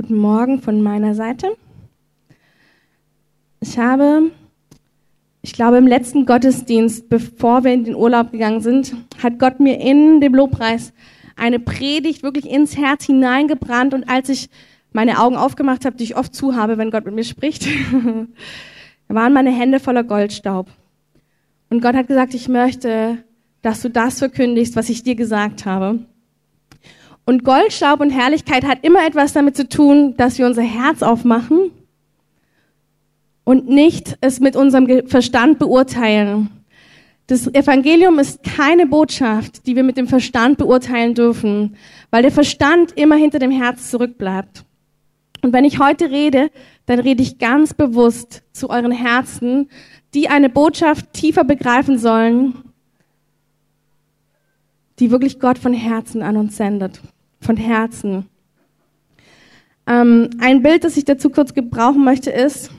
Guten Morgen von meiner Seite. Ich habe, ich glaube, im letzten Gottesdienst, bevor wir in den Urlaub gegangen sind, hat Gott mir in dem Lobpreis eine Predigt wirklich ins Herz hineingebrannt. Und als ich meine Augen aufgemacht habe, die ich oft zu habe, wenn Gott mit mir spricht, waren meine Hände voller Goldstaub. Und Gott hat gesagt, ich möchte, dass du das verkündigst, was ich dir gesagt habe. Und Goldstaub und Herrlichkeit hat immer etwas damit zu tun, dass wir unser Herz aufmachen und nicht es mit unserem Verstand beurteilen. Das Evangelium ist keine Botschaft, die wir mit dem Verstand beurteilen dürfen, weil der Verstand immer hinter dem Herz zurückbleibt. Und wenn ich heute rede, dann rede ich ganz bewusst zu euren Herzen, die eine Botschaft tiefer begreifen sollen, die wirklich Gott von Herzen an uns sendet. Von Herzen. Ähm, ein Bild, das ich dazu kurz gebrauchen möchte, ist,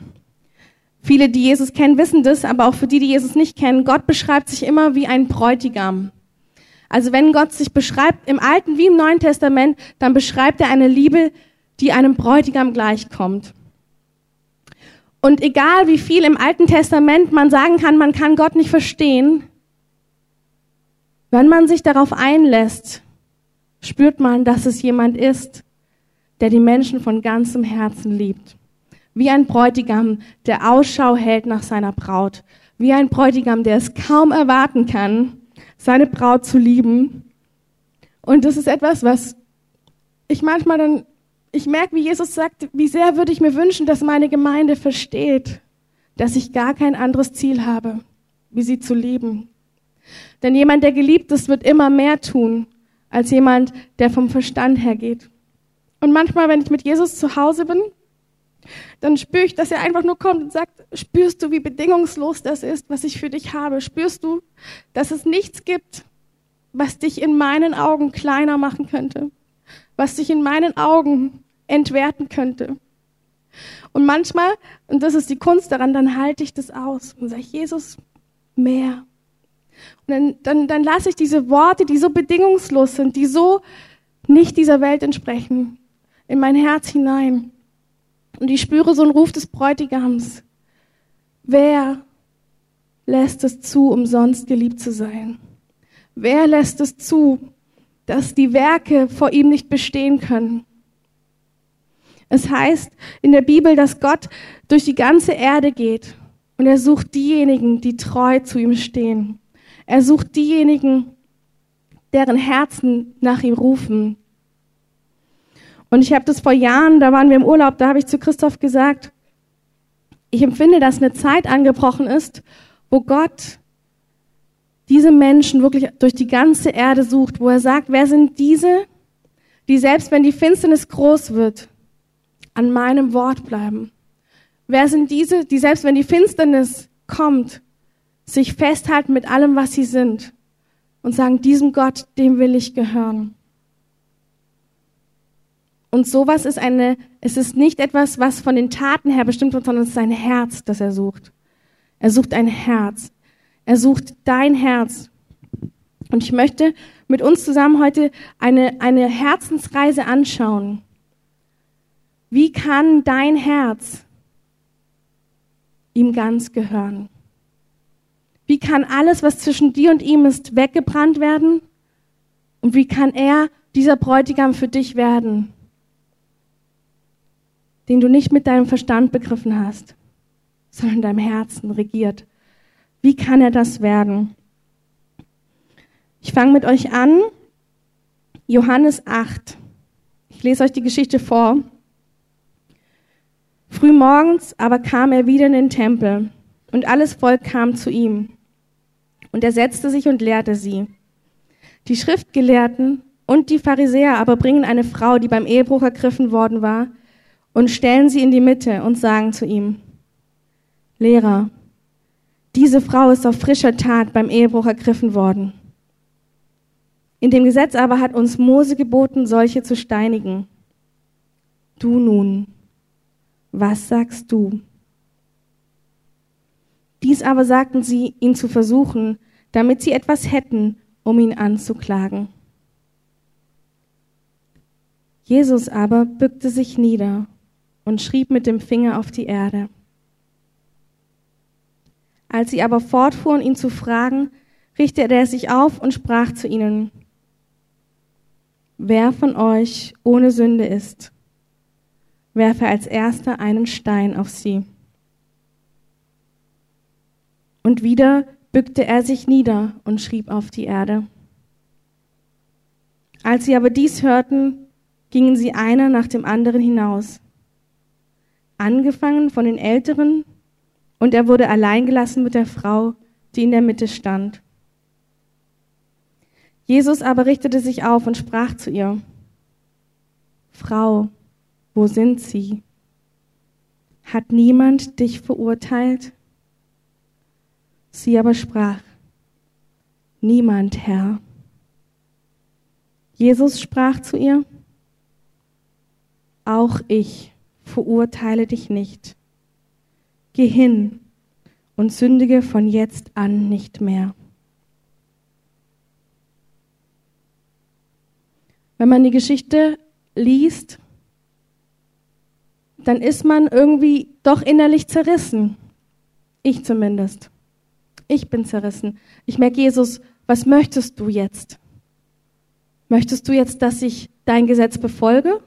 viele, die Jesus kennen, wissen das, aber auch für die, die Jesus nicht kennen, Gott beschreibt sich immer wie ein Bräutigam. Also wenn Gott sich beschreibt, im Alten wie im Neuen Testament, dann beschreibt er eine Liebe, die einem Bräutigam gleichkommt. Und egal wie viel im Alten Testament man sagen kann, man kann Gott nicht verstehen, wenn man sich darauf einlässt, spürt man, dass es jemand ist, der die Menschen von ganzem Herzen liebt. Wie ein Bräutigam, der Ausschau hält nach seiner Braut. Wie ein Bräutigam, der es kaum erwarten kann, seine Braut zu lieben. Und das ist etwas, was ich manchmal dann ich merke, wie Jesus sagt, wie sehr würde ich mir wünschen, dass meine Gemeinde versteht, dass ich gar kein anderes Ziel habe, wie sie zu lieben. Denn jemand, der geliebt ist, wird immer mehr tun, als jemand, der vom Verstand her geht. Und manchmal, wenn ich mit Jesus zu Hause bin, dann spüre ich, dass er einfach nur kommt und sagt, spürst du, wie bedingungslos das ist, was ich für dich habe? Spürst du, dass es nichts gibt, was dich in meinen Augen kleiner machen könnte? was sich in meinen Augen entwerten könnte. Und manchmal, und das ist die Kunst daran, dann halte ich das aus und sage, Jesus, mehr. Und dann, dann, dann lasse ich diese Worte, die so bedingungslos sind, die so nicht dieser Welt entsprechen, in mein Herz hinein. Und ich spüre so einen Ruf des Bräutigams. Wer lässt es zu, umsonst geliebt zu sein? Wer lässt es zu, dass die Werke vor ihm nicht bestehen können. Es heißt in der Bibel, dass Gott durch die ganze Erde geht und er sucht diejenigen, die treu zu ihm stehen. Er sucht diejenigen, deren Herzen nach ihm rufen. Und ich habe das vor Jahren, da waren wir im Urlaub, da habe ich zu Christoph gesagt, ich empfinde, dass eine Zeit angebrochen ist, wo Gott diese Menschen wirklich durch die ganze Erde sucht, wo er sagt, wer sind diese, die selbst wenn die Finsternis groß wird, an meinem Wort bleiben? Wer sind diese, die selbst wenn die Finsternis kommt, sich festhalten mit allem, was sie sind und sagen, diesem Gott, dem will ich gehören? Und sowas ist eine, es ist nicht etwas, was von den Taten her bestimmt wird, sondern es ist ein Herz, das er sucht. Er sucht ein Herz. Er sucht dein Herz. Und ich möchte mit uns zusammen heute eine, eine Herzensreise anschauen. Wie kann dein Herz ihm ganz gehören? Wie kann alles, was zwischen dir und ihm ist, weggebrannt werden? Und wie kann er dieser Bräutigam für dich werden, den du nicht mit deinem Verstand begriffen hast, sondern in deinem Herzen regiert? Wie kann er das werden? Ich fange mit euch an. Johannes 8. Ich lese euch die Geschichte vor. Frühmorgens aber kam er wieder in den Tempel und alles Volk kam zu ihm. Und er setzte sich und lehrte sie. Die Schriftgelehrten und die Pharisäer aber bringen eine Frau, die beim Ehebruch ergriffen worden war, und stellen sie in die Mitte und sagen zu ihm, Lehrer, diese Frau ist auf frischer Tat beim Ehebruch ergriffen worden. In dem Gesetz aber hat uns Mose geboten, solche zu steinigen. Du nun, was sagst du? Dies aber sagten sie, ihn zu versuchen, damit sie etwas hätten, um ihn anzuklagen. Jesus aber bückte sich nieder und schrieb mit dem Finger auf die Erde. Als sie aber fortfuhren, ihn zu fragen, richtete er sich auf und sprach zu ihnen, Wer von euch ohne Sünde ist, werfe als erster einen Stein auf sie. Und wieder bückte er sich nieder und schrieb auf die Erde. Als sie aber dies hörten, gingen sie einer nach dem anderen hinaus, angefangen von den Älteren, und er wurde allein gelassen mit der Frau, die in der Mitte stand. Jesus aber richtete sich auf und sprach zu ihr, Frau, wo sind sie? Hat niemand dich verurteilt? Sie aber sprach, Niemand, Herr. Jesus sprach zu ihr, Auch ich verurteile dich nicht. Geh hin und sündige von jetzt an nicht mehr. Wenn man die Geschichte liest, dann ist man irgendwie doch innerlich zerrissen. Ich zumindest. Ich bin zerrissen. Ich merke, Jesus, was möchtest du jetzt? Möchtest du jetzt, dass ich dein Gesetz befolge?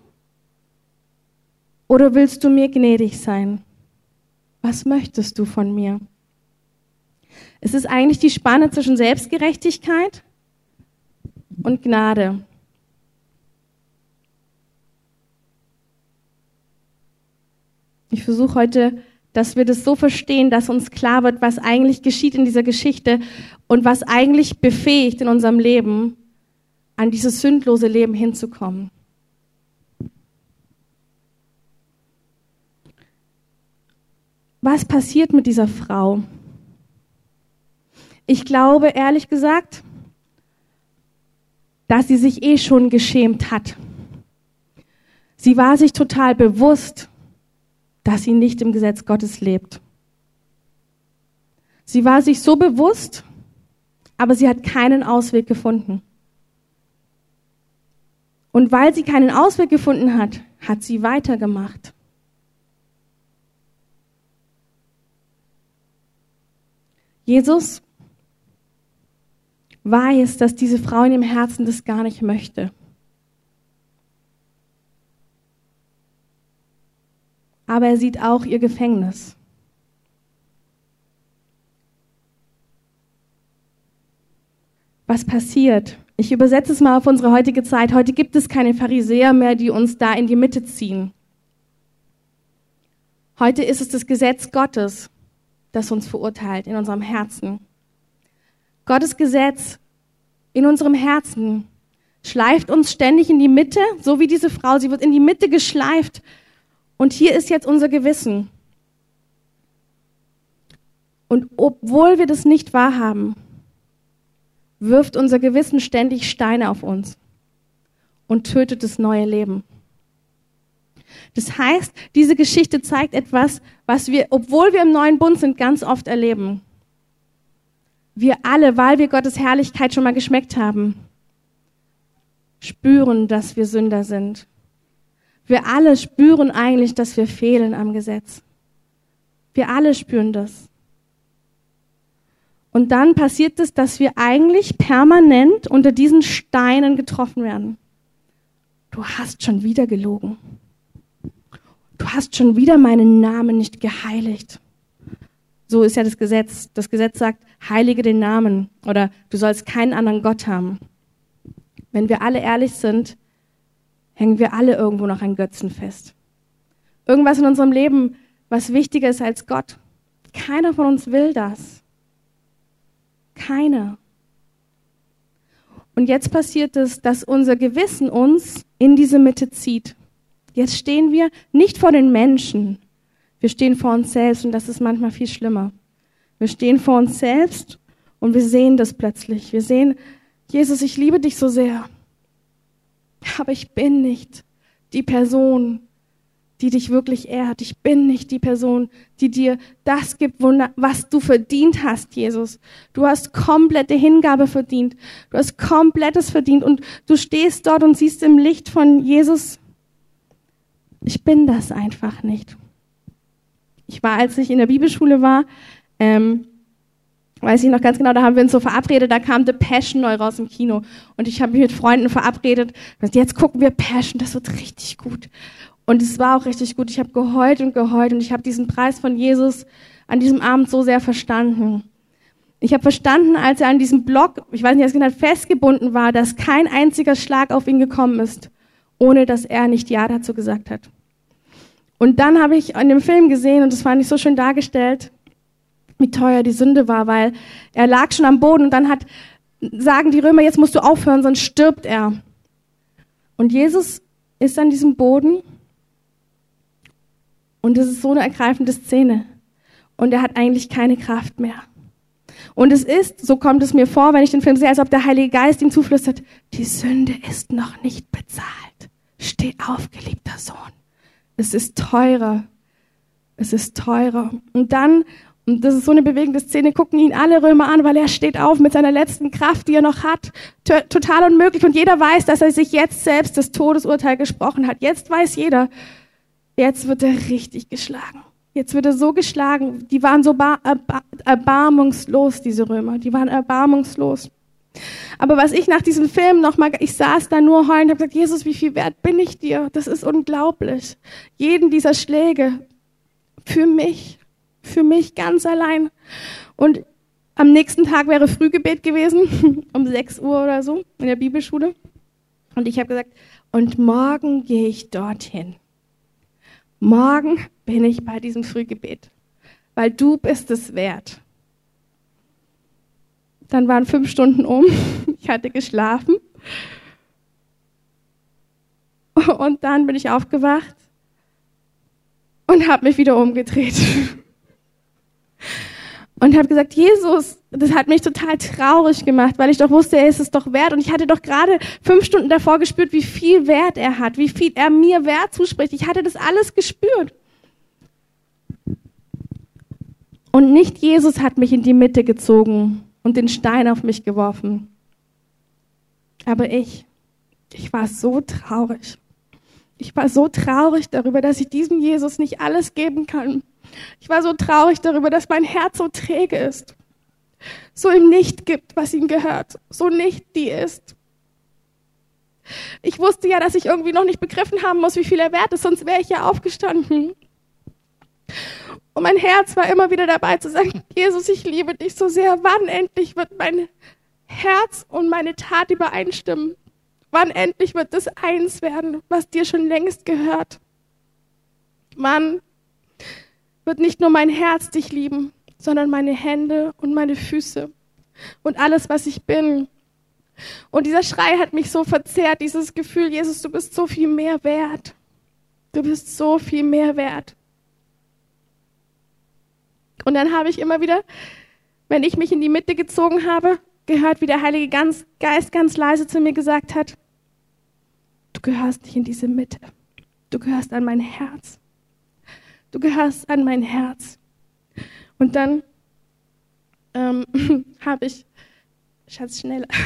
Oder willst du mir gnädig sein? Was möchtest du von mir? Es ist eigentlich die Spanne zwischen Selbstgerechtigkeit und Gnade. Ich versuche heute, dass wir das so verstehen, dass uns klar wird, was eigentlich geschieht in dieser Geschichte und was eigentlich befähigt in unserem Leben, an dieses sündlose Leben hinzukommen. Was passiert mit dieser Frau? Ich glaube, ehrlich gesagt, dass sie sich eh schon geschämt hat. Sie war sich total bewusst, dass sie nicht im Gesetz Gottes lebt. Sie war sich so bewusst, aber sie hat keinen Ausweg gefunden. Und weil sie keinen Ausweg gefunden hat, hat sie weitergemacht. Jesus weiß, dass diese Frau in ihrem Herzen das gar nicht möchte. Aber er sieht auch ihr Gefängnis. Was passiert? Ich übersetze es mal auf unsere heutige Zeit. Heute gibt es keine Pharisäer mehr, die uns da in die Mitte ziehen. Heute ist es das Gesetz Gottes, das uns verurteilt in unserem Herzen. Gottes Gesetz in unserem Herzen schleift uns ständig in die Mitte, so wie diese Frau. Sie wird in die Mitte geschleift. Und hier ist jetzt unser Gewissen. Und obwohl wir das nicht wahrhaben, wirft unser Gewissen ständig Steine auf uns und tötet das neue Leben. Das heißt, diese Geschichte zeigt etwas, was wir, obwohl wir im neuen Bund sind, ganz oft erleben. Wir alle, weil wir Gottes Herrlichkeit schon mal geschmeckt haben, spüren, dass wir Sünder sind. Wir alle spüren eigentlich, dass wir fehlen am Gesetz. Wir alle spüren das. Und dann passiert es, dass wir eigentlich permanent unter diesen Steinen getroffen werden. Du hast schon wieder gelogen. Du hast schon wieder meinen Namen nicht geheiligt. So ist ja das Gesetz. Das Gesetz sagt, heilige den Namen oder du sollst keinen anderen Gott haben. Wenn wir alle ehrlich sind, hängen wir alle irgendwo noch an Götzen fest. Irgendwas in unserem Leben, was wichtiger ist als Gott. Keiner von uns will das. Keiner. Und jetzt passiert es, dass unser Gewissen uns in diese Mitte zieht. Jetzt stehen wir nicht vor den Menschen. Wir stehen vor uns selbst und das ist manchmal viel schlimmer. Wir stehen vor uns selbst und wir sehen das plötzlich. Wir sehen, Jesus, ich liebe dich so sehr. Aber ich bin nicht die Person, die dich wirklich ehrt. Ich bin nicht die Person, die dir das gibt, was du verdient hast, Jesus. Du hast komplette Hingabe verdient. Du hast komplettes verdient und du stehst dort und siehst im Licht von Jesus Ich bin das einfach nicht. Ich war, als ich in der Bibelschule war, ähm, weiß ich noch ganz genau, da haben wir uns so verabredet, da kam The Passion neu raus im Kino. Und ich habe mich mit Freunden verabredet, jetzt gucken wir Passion, das wird richtig gut. Und es war auch richtig gut. Ich habe geheult und geheult und ich habe diesen Preis von Jesus an diesem Abend so sehr verstanden. Ich habe verstanden, als er an diesem Block, ich weiß nicht, als genau festgebunden war, dass kein einziger Schlag auf ihn gekommen ist, ohne dass er nicht Ja dazu gesagt hat. Und dann habe ich in dem Film gesehen, und das fand ich so schön dargestellt, wie teuer die Sünde war, weil er lag schon am Boden und dann hat, sagen die Römer, jetzt musst du aufhören, sonst stirbt er. Und Jesus ist an diesem Boden und es ist so eine ergreifende Szene. Und er hat eigentlich keine Kraft mehr. Und es ist, so kommt es mir vor, wenn ich den Film sehe, als ob der Heilige Geist ihm zuflüstert, die Sünde ist noch nicht bezahlt. Steh auf, geliebter Sohn. Es ist teurer. Es ist teurer. Und dann, und das ist so eine bewegende Szene, gucken ihn alle Römer an, weil er steht auf mit seiner letzten Kraft, die er noch hat. Total unmöglich. Und jeder weiß, dass er sich jetzt selbst das Todesurteil gesprochen hat. Jetzt weiß jeder, Jetzt wird er richtig geschlagen. Jetzt wird er so geschlagen. Die waren so erbarmungslos, diese Römer. Die waren erbarmungslos. Aber was ich nach diesem Film nochmal, ich saß da nur heulen und habe gesagt, Jesus, wie viel wert bin ich dir? Das ist unglaublich. Jeden dieser Schläge für mich, für mich ganz allein. Und am nächsten Tag wäre Frühgebet gewesen, um 6 Uhr oder so in der Bibelschule. Und ich habe gesagt, und morgen gehe ich dorthin morgen bin ich bei diesem Frühgebet, weil du bist es wert. Dann waren fünf Stunden um, ich hatte geschlafen und dann bin ich aufgewacht und habe mich wieder umgedreht und habe gesagt, Jesus, das hat mich total traurig gemacht, weil ich doch wusste, er ist es doch wert. Und ich hatte doch gerade fünf Stunden davor gespürt, wie viel Wert er hat, wie viel er mir Wert zuspricht. Ich hatte das alles gespürt. Und nicht Jesus hat mich in die Mitte gezogen und den Stein auf mich geworfen. Aber ich, ich war so traurig. Ich war so traurig darüber, dass ich diesem Jesus nicht alles geben kann. Ich war so traurig darüber, dass mein Herz so träge ist, so ihm nicht gibt, was ihm gehört, so nicht die ist. Ich wusste ja, dass ich irgendwie noch nicht begriffen haben muss, wie viel er wert ist, sonst wäre ich ja aufgestanden. Und mein Herz war immer wieder dabei zu sagen, Jesus, ich liebe dich so sehr. Wann endlich wird mein Herz und meine Tat übereinstimmen? Wann endlich wird das eins werden, was dir schon längst gehört? Wann wird nicht nur mein Herz dich lieben, sondern meine Hände und meine Füße und alles, was ich bin. Und dieser Schrei hat mich so verzerrt, dieses Gefühl, Jesus, du bist so viel mehr wert. Du bist so viel mehr wert. Und dann habe ich immer wieder, wenn ich mich in die Mitte gezogen habe, gehört, wie der Heilige Geist ganz leise zu mir gesagt hat, du gehörst nicht in diese Mitte. Du gehörst an mein Herz. Du gehörst an mein Herz. Und dann ähm, habe ich, Schatz, schneller.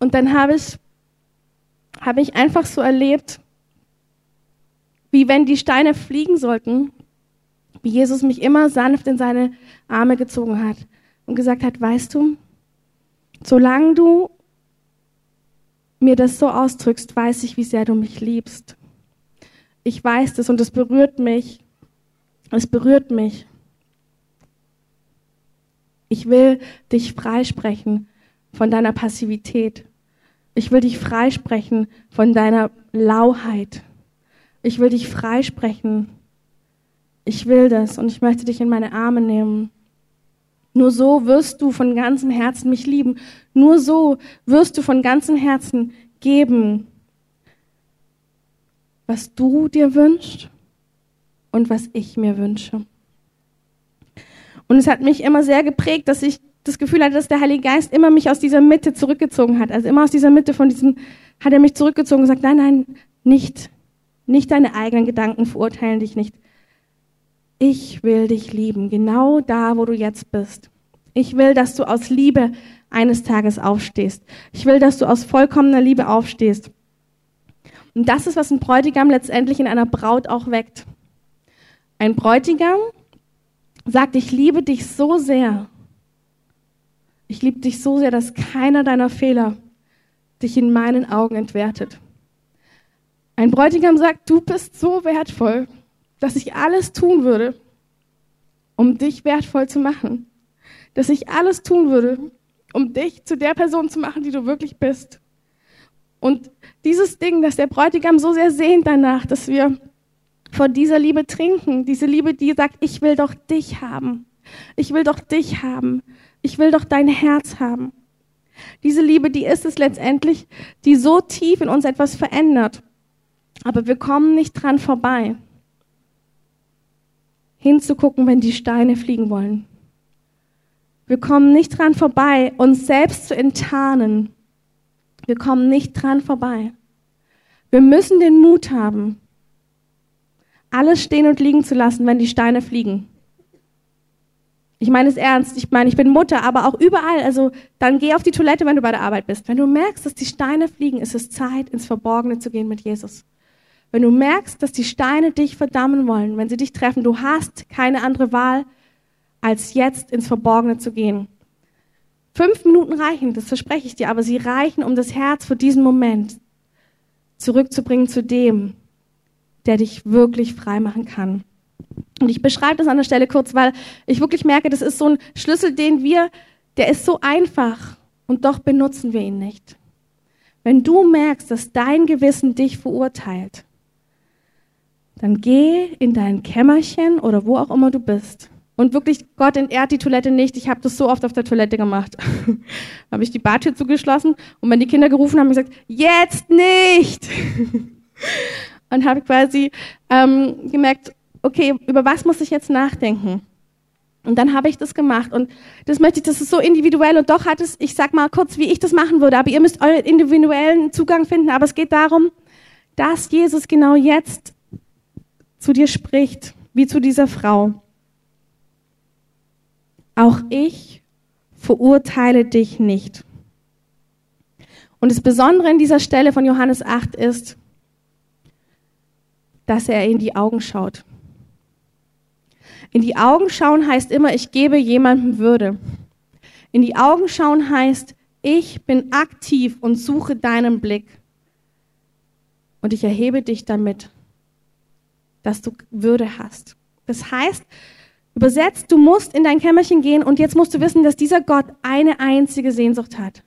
Und dann habe ich, habe ich einfach so erlebt, wie wenn die Steine fliegen sollten, wie Jesus mich immer sanft in seine Arme gezogen hat und gesagt hat, weißt du, Solange du mir das so ausdrückst, weiß ich, wie sehr du mich liebst. Ich weiß das und es berührt mich. Es berührt mich. Ich will dich freisprechen von deiner Passivität. Ich will dich freisprechen von deiner Lauheit. Ich will dich freisprechen. Ich will das und ich möchte dich in meine Arme nehmen. Nur so wirst du von ganzem Herzen mich lieben. Nur so wirst du von ganzem Herzen geben, was du dir wünschst und was ich mir wünsche. Und es hat mich immer sehr geprägt, dass ich das Gefühl hatte, dass der Heilige Geist immer mich aus dieser Mitte zurückgezogen hat. Also immer aus dieser Mitte von diesem, hat er mich zurückgezogen und gesagt, nein, nein, nicht. Nicht deine eigenen Gedanken verurteilen dich nicht. Ich will dich lieben, genau da, wo du jetzt bist. Ich will, dass du aus Liebe eines Tages aufstehst. Ich will, dass du aus vollkommener Liebe aufstehst. Und das ist, was ein Bräutigam letztendlich in einer Braut auch weckt. Ein Bräutigam sagt, ich liebe dich so sehr. Ich liebe dich so sehr, dass keiner deiner Fehler dich in meinen Augen entwertet. Ein Bräutigam sagt, du bist so wertvoll, dass ich alles tun würde, um dich wertvoll zu machen. Dass ich alles tun würde, um dich zu der Person zu machen, die du wirklich bist. Und dieses Ding, dass der Bräutigam so sehr sehnt danach, dass wir von dieser Liebe trinken, diese Liebe, die sagt, ich will doch dich haben. Ich will doch dich haben. Ich will doch dein Herz haben. Diese Liebe, die ist es letztendlich, die so tief in uns etwas verändert. Aber wir kommen nicht dran vorbei, hinzugucken, wenn die Steine fliegen wollen. Wir kommen nicht dran vorbei, uns selbst zu enttarnen. Wir kommen nicht dran vorbei. Wir müssen den Mut haben, alles stehen und liegen zu lassen, wenn die Steine fliegen. Ich meine es ernst. Ich meine, ich bin Mutter, aber auch überall. Also dann geh auf die Toilette, wenn du bei der Arbeit bist. Wenn du merkst, dass die Steine fliegen, ist es Zeit, ins Verborgene zu gehen mit Jesus. Wenn du merkst, dass die Steine dich verdammen wollen, wenn sie dich treffen, du hast keine andere Wahl, als jetzt ins Verborgene zu gehen. Fünf Minuten reichen, das verspreche ich dir, aber sie reichen, um das Herz für diesen Moment zurückzubringen zu dem, der dich wirklich frei machen kann. Und ich beschreibe das an der Stelle kurz, weil ich wirklich merke, das ist so ein Schlüssel, den wir, der ist so einfach und doch benutzen wir ihn nicht. Wenn du merkst, dass dein Gewissen dich verurteilt, dann geh in dein Kämmerchen oder wo auch immer du bist und wirklich, Gott entehrt die Toilette nicht. Ich habe das so oft auf der Toilette gemacht. habe ich die Badtür zugeschlossen und wenn die Kinder gerufen haben, gesagt, jetzt nicht. und habe quasi ähm, gemerkt, okay, über was muss ich jetzt nachdenken? Und dann habe ich das gemacht. Und das möchte ich, das ist so individuell. Und doch hat es, ich sag mal kurz, wie ich das machen würde. Aber ihr müsst euren individuellen Zugang finden. Aber es geht darum, dass Jesus genau jetzt zu dir spricht, wie zu dieser Frau. Auch ich verurteile dich nicht. Und das Besondere in dieser Stelle von Johannes 8 ist, dass er in die Augen schaut. In die Augen schauen heißt immer, ich gebe jemandem Würde. In die Augen schauen heißt, ich bin aktiv und suche deinen Blick. Und ich erhebe dich damit, dass du Würde hast. Das heißt, Übersetzt, du musst in dein Kämmerchen gehen und jetzt musst du wissen, dass dieser Gott eine einzige Sehnsucht hat.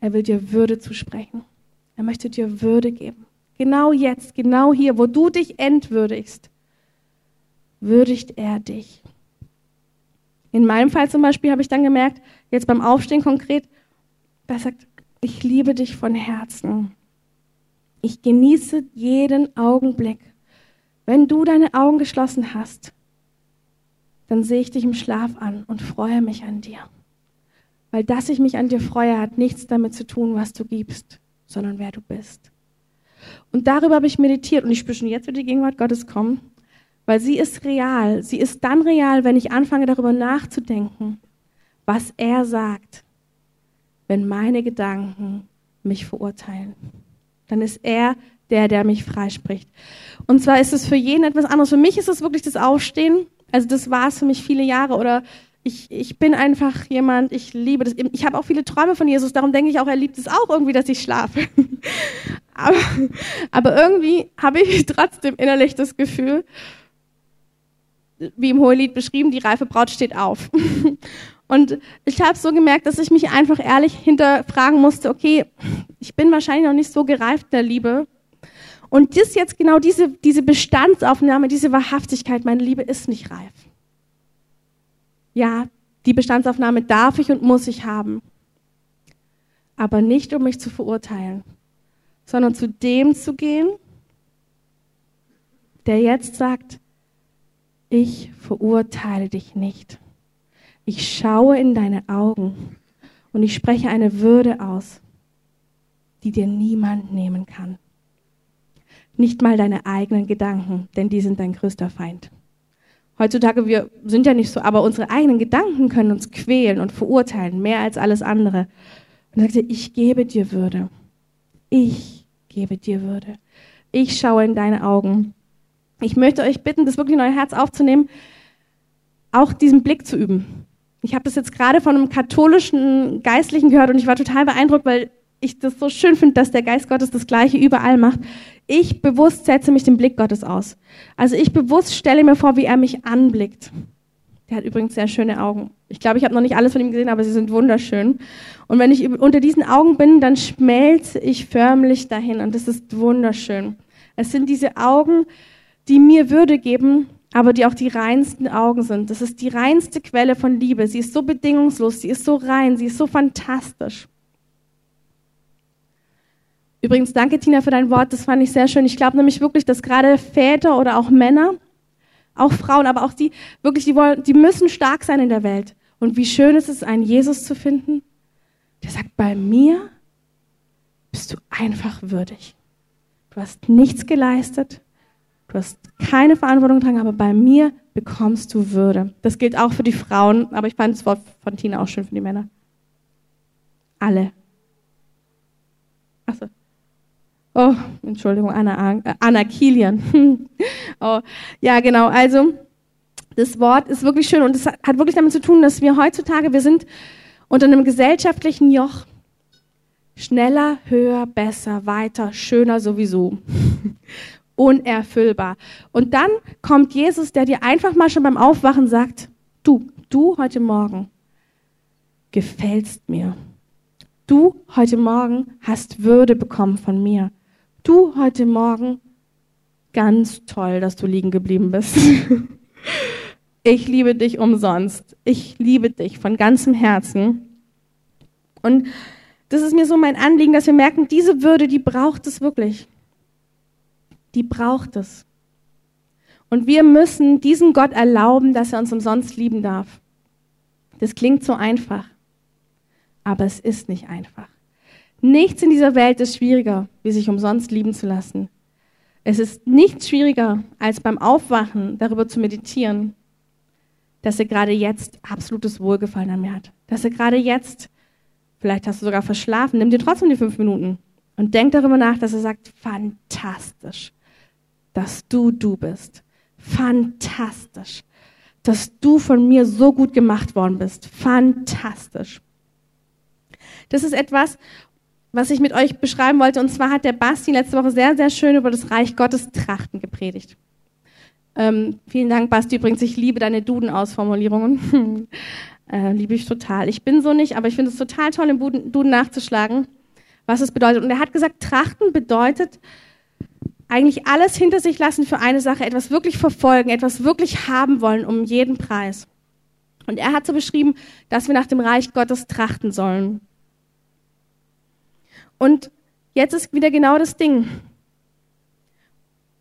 Er will dir Würde zusprechen. Er möchte dir Würde geben. Genau jetzt, genau hier, wo du dich entwürdigst, würdigt er dich. In meinem Fall zum Beispiel habe ich dann gemerkt, jetzt beim Aufstehen konkret, er sagt, ich liebe dich von Herzen. Ich genieße jeden Augenblick. Wenn du deine Augen geschlossen hast, dann sehe ich dich im Schlaf an und freue mich an dir. Weil dass ich mich an dir freue, hat nichts damit zu tun, was du gibst, sondern wer du bist. Und darüber habe ich meditiert und ich spüre schon jetzt, wird die Gegenwart Gottes kommen, weil sie ist real. Sie ist dann real, wenn ich anfange darüber nachzudenken, was er sagt, wenn meine Gedanken mich verurteilen. Dann ist er der, der mich freispricht. Und zwar ist es für jeden etwas anderes. Für mich ist es wirklich das Aufstehen also das war es für mich viele Jahre oder ich, ich bin einfach jemand, ich liebe das. Ich habe auch viele Träume von Jesus, darum denke ich auch, er liebt es auch irgendwie, dass ich schlafe. aber, aber irgendwie habe ich trotzdem innerlich das Gefühl, wie im Hohelied beschrieben, die reife Braut steht auf. Und ich habe so gemerkt, dass ich mich einfach ehrlich hinterfragen musste, okay, ich bin wahrscheinlich noch nicht so gereift in der Liebe, und das jetzt genau diese, diese Bestandsaufnahme, diese Wahrhaftigkeit, meine Liebe ist nicht reif. Ja, die Bestandsaufnahme darf ich und muss ich haben. Aber nicht, um mich zu verurteilen, sondern zu dem zu gehen, der jetzt sagt, ich verurteile dich nicht. Ich schaue in deine Augen und ich spreche eine Würde aus, die dir niemand nehmen kann. Nicht mal deine eigenen Gedanken, denn die sind dein größter Feind. Heutzutage, wir sind ja nicht so, aber unsere eigenen Gedanken können uns quälen und verurteilen, mehr als alles andere. Und er sagte, ich gebe dir Würde. Ich gebe dir Würde. Ich schaue in deine Augen. Ich möchte euch bitten, das wirklich in euer Herz aufzunehmen, auch diesen Blick zu üben. Ich habe das jetzt gerade von einem katholischen Geistlichen gehört und ich war total beeindruckt, weil ich das so schön finde, dass der Geist Gottes das Gleiche überall macht. Ich bewusst setze mich dem Blick Gottes aus. Also ich bewusst stelle mir vor, wie er mich anblickt. Der hat übrigens sehr schöne Augen. Ich glaube, ich habe noch nicht alles von ihm gesehen, aber sie sind wunderschön. Und wenn ich unter diesen Augen bin, dann schmelze ich förmlich dahin und das ist wunderschön. Es sind diese Augen, die mir Würde geben, aber die auch die reinsten Augen sind. Das ist die reinste Quelle von Liebe. Sie ist so bedingungslos, sie ist so rein, sie ist so fantastisch. Übrigens, danke Tina für dein Wort, das fand ich sehr schön. Ich glaube nämlich wirklich, dass gerade Väter oder auch Männer, auch Frauen, aber auch die, wirklich, die wollen, die müssen stark sein in der Welt. Und wie schön ist es, einen Jesus zu finden, der sagt, bei mir bist du einfach würdig. Du hast nichts geleistet, du hast keine Verantwortung getragen, aber bei mir bekommst du Würde. Das gilt auch für die Frauen, aber ich fand das Wort von Tina auch schön für die Männer. Alle. Achso. Oh, Entschuldigung, Anna, Anna Kilian. oh, ja, genau. Also, das Wort ist wirklich schön und es hat wirklich damit zu tun, dass wir heutzutage, wir sind unter einem gesellschaftlichen Joch. Schneller, höher, besser, weiter, schöner sowieso. Unerfüllbar. Und dann kommt Jesus, der dir einfach mal schon beim Aufwachen sagt, du, du heute Morgen gefällst mir. Du heute Morgen hast Würde bekommen von mir. Du heute Morgen, ganz toll, dass du liegen geblieben bist. Ich liebe dich umsonst. Ich liebe dich von ganzem Herzen. Und das ist mir so mein Anliegen, dass wir merken, diese Würde, die braucht es wirklich. Die braucht es. Und wir müssen diesem Gott erlauben, dass er uns umsonst lieben darf. Das klingt so einfach, aber es ist nicht einfach. Nichts in dieser Welt ist schwieriger, wie sich umsonst lieben zu lassen. Es ist nicht schwieriger, als beim Aufwachen darüber zu meditieren, dass er gerade jetzt absolutes Wohlgefallen an mir hat. Dass er gerade jetzt, vielleicht hast du sogar verschlafen, nimm dir trotzdem die fünf Minuten und denk darüber nach, dass er sagt, fantastisch, dass du du bist. Fantastisch, dass du von mir so gut gemacht worden bist. Fantastisch. Das ist etwas, was ich mit euch beschreiben wollte. Und zwar hat der Basti letzte Woche sehr, sehr schön über das Reich Gottes Trachten gepredigt. Ähm, vielen Dank, Basti. Übrigens, ich liebe deine Duden-Ausformulierungen. äh, liebe ich total. Ich bin so nicht, aber ich finde es total toll, im Duden nachzuschlagen, was es bedeutet. Und er hat gesagt, Trachten bedeutet eigentlich alles hinter sich lassen für eine Sache, etwas wirklich verfolgen, etwas wirklich haben wollen um jeden Preis. Und er hat so beschrieben, dass wir nach dem Reich Gottes trachten sollen. Und jetzt ist wieder genau das Ding.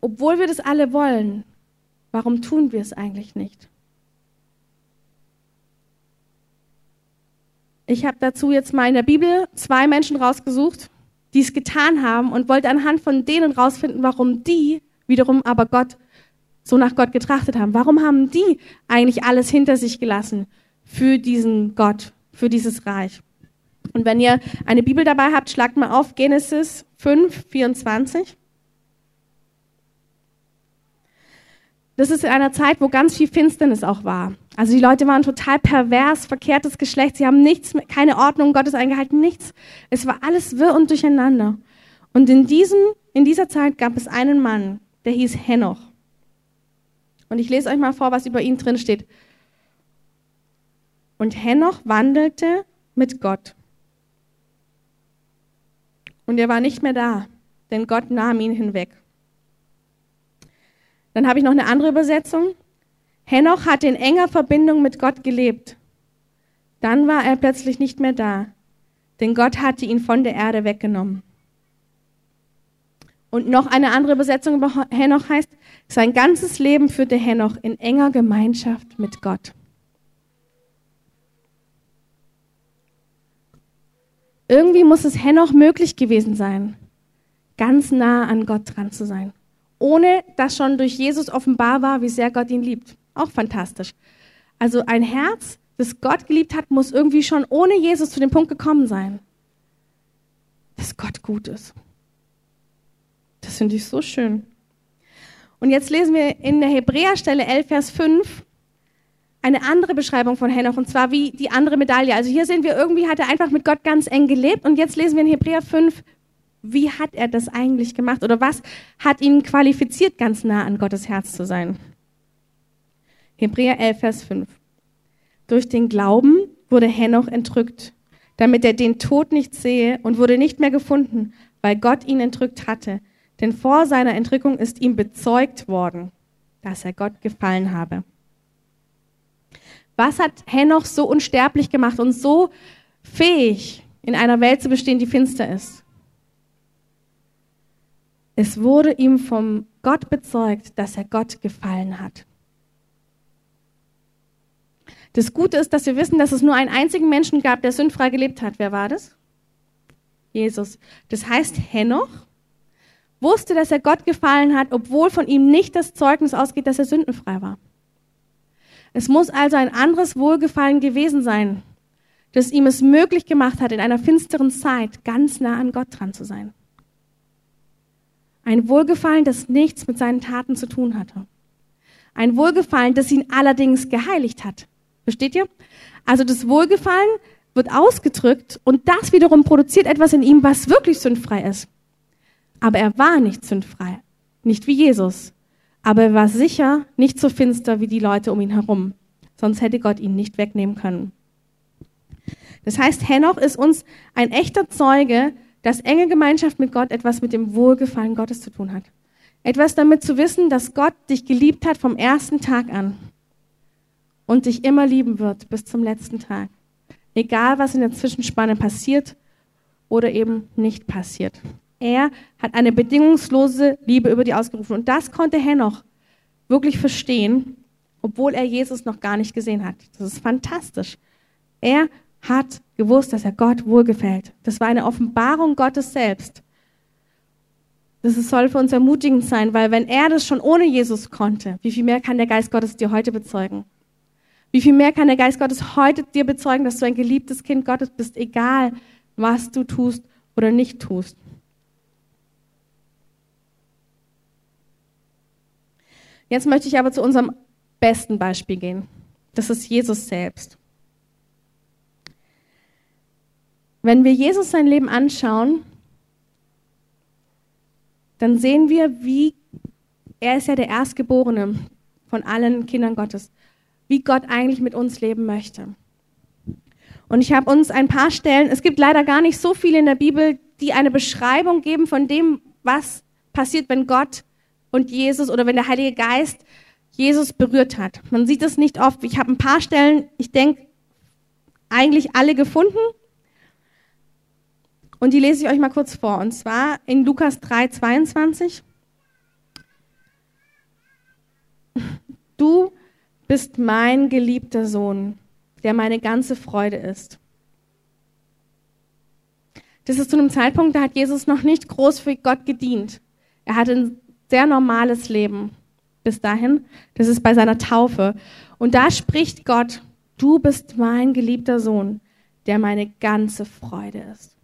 Obwohl wir das alle wollen, warum tun wir es eigentlich nicht? Ich habe dazu jetzt mal in der Bibel zwei Menschen rausgesucht, die es getan haben und wollte anhand von denen rausfinden, warum die wiederum aber Gott so nach Gott getrachtet haben. Warum haben die eigentlich alles hinter sich gelassen für diesen Gott, für dieses Reich? Und wenn ihr eine Bibel dabei habt, schlagt mal auf Genesis 5, 24. Das ist in einer Zeit, wo ganz viel Finsternis auch war. Also die Leute waren total pervers, verkehrtes Geschlecht. Sie haben nichts, keine Ordnung Gottes eingehalten, nichts. Es war alles wirr und durcheinander. Und in diesem, in dieser Zeit gab es einen Mann, der hieß Henoch. Und ich lese euch mal vor, was über ihn drin steht. Und Henoch wandelte mit Gott. Und er war nicht mehr da, denn Gott nahm ihn hinweg. Dann habe ich noch eine andere Übersetzung. Henoch hat in enger Verbindung mit Gott gelebt. Dann war er plötzlich nicht mehr da, denn Gott hatte ihn von der Erde weggenommen. Und noch eine andere Übersetzung über Henoch heißt, sein ganzes Leben führte Henoch in enger Gemeinschaft mit Gott. Irgendwie muss es Henoch möglich gewesen sein, ganz nah an Gott dran zu sein, ohne dass schon durch Jesus offenbar war, wie sehr Gott ihn liebt. Auch fantastisch. Also ein Herz, das Gott geliebt hat, muss irgendwie schon ohne Jesus zu dem Punkt gekommen sein, dass Gott gut ist. Das finde ich so schön. Und jetzt lesen wir in der Hebräerstelle 11, Vers 5 eine andere Beschreibung von Henoch, und zwar wie die andere Medaille. Also hier sehen wir, irgendwie hat er einfach mit Gott ganz eng gelebt. Und jetzt lesen wir in Hebräer 5, wie hat er das eigentlich gemacht? Oder was hat ihn qualifiziert, ganz nah an Gottes Herz zu sein? Hebräer 11, Vers 5. Durch den Glauben wurde Henoch entrückt, damit er den Tod nicht sehe und wurde nicht mehr gefunden, weil Gott ihn entrückt hatte. Denn vor seiner Entrückung ist ihm bezeugt worden, dass er Gott gefallen habe. Was hat Henoch so unsterblich gemacht und so fähig, in einer Welt zu bestehen, die finster ist? Es wurde ihm vom Gott bezeugt, dass er Gott gefallen hat. Das Gute ist, dass wir wissen, dass es nur einen einzigen Menschen gab, der sündfrei gelebt hat. Wer war das? Jesus. Das heißt, Henoch wusste, dass er Gott gefallen hat, obwohl von ihm nicht das Zeugnis ausgeht, dass er sündenfrei war. Es muss also ein anderes Wohlgefallen gewesen sein, das ihm es möglich gemacht hat, in einer finsteren Zeit ganz nah an Gott dran zu sein. Ein Wohlgefallen, das nichts mit seinen Taten zu tun hatte. Ein Wohlgefallen, das ihn allerdings geheiligt hat. Versteht ihr? Also das Wohlgefallen wird ausgedrückt und das wiederum produziert etwas in ihm, was wirklich sündfrei ist. Aber er war nicht sündfrei. Nicht wie Jesus aber er war sicher nicht so finster wie die Leute um ihn herum. Sonst hätte Gott ihn nicht wegnehmen können. Das heißt, Henoch ist uns ein echter Zeuge, dass enge Gemeinschaft mit Gott etwas mit dem Wohlgefallen Gottes zu tun hat. Etwas damit zu wissen, dass Gott dich geliebt hat vom ersten Tag an und dich immer lieben wird bis zum letzten Tag. Egal, was in der Zwischenspanne passiert oder eben nicht passiert. Er hat eine bedingungslose Liebe über die ausgerufen. Und das konnte Henoch wirklich verstehen, obwohl er Jesus noch gar nicht gesehen hat. Das ist fantastisch. Er hat gewusst, dass er Gott wohlgefällt. Das war eine Offenbarung Gottes selbst. Das soll für uns ermutigend sein, weil wenn er das schon ohne Jesus konnte, wie viel mehr kann der Geist Gottes dir heute bezeugen? Wie viel mehr kann der Geist Gottes heute dir bezeugen, dass du ein geliebtes Kind Gottes bist, egal was du tust oder nicht tust? Jetzt möchte ich aber zu unserem besten Beispiel gehen. Das ist Jesus selbst. Wenn wir Jesus sein Leben anschauen, dann sehen wir, wie er ist ja der Erstgeborene von allen Kindern Gottes, wie Gott eigentlich mit uns leben möchte. Und ich habe uns ein paar Stellen, es gibt leider gar nicht so viele in der Bibel, die eine Beschreibung geben von dem, was passiert, wenn Gott und Jesus oder wenn der Heilige Geist Jesus berührt hat. Man sieht es nicht oft. Ich habe ein paar Stellen, ich denke, eigentlich alle gefunden. Und die lese ich euch mal kurz vor. Und zwar in Lukas 3, 22. Du bist mein geliebter Sohn, der meine ganze Freude ist. Das ist zu einem Zeitpunkt, da hat Jesus noch nicht groß für Gott gedient. Er hat in sehr normales Leben bis dahin. Das ist bei seiner Taufe. Und da spricht Gott, du bist mein geliebter Sohn, der meine ganze Freude ist.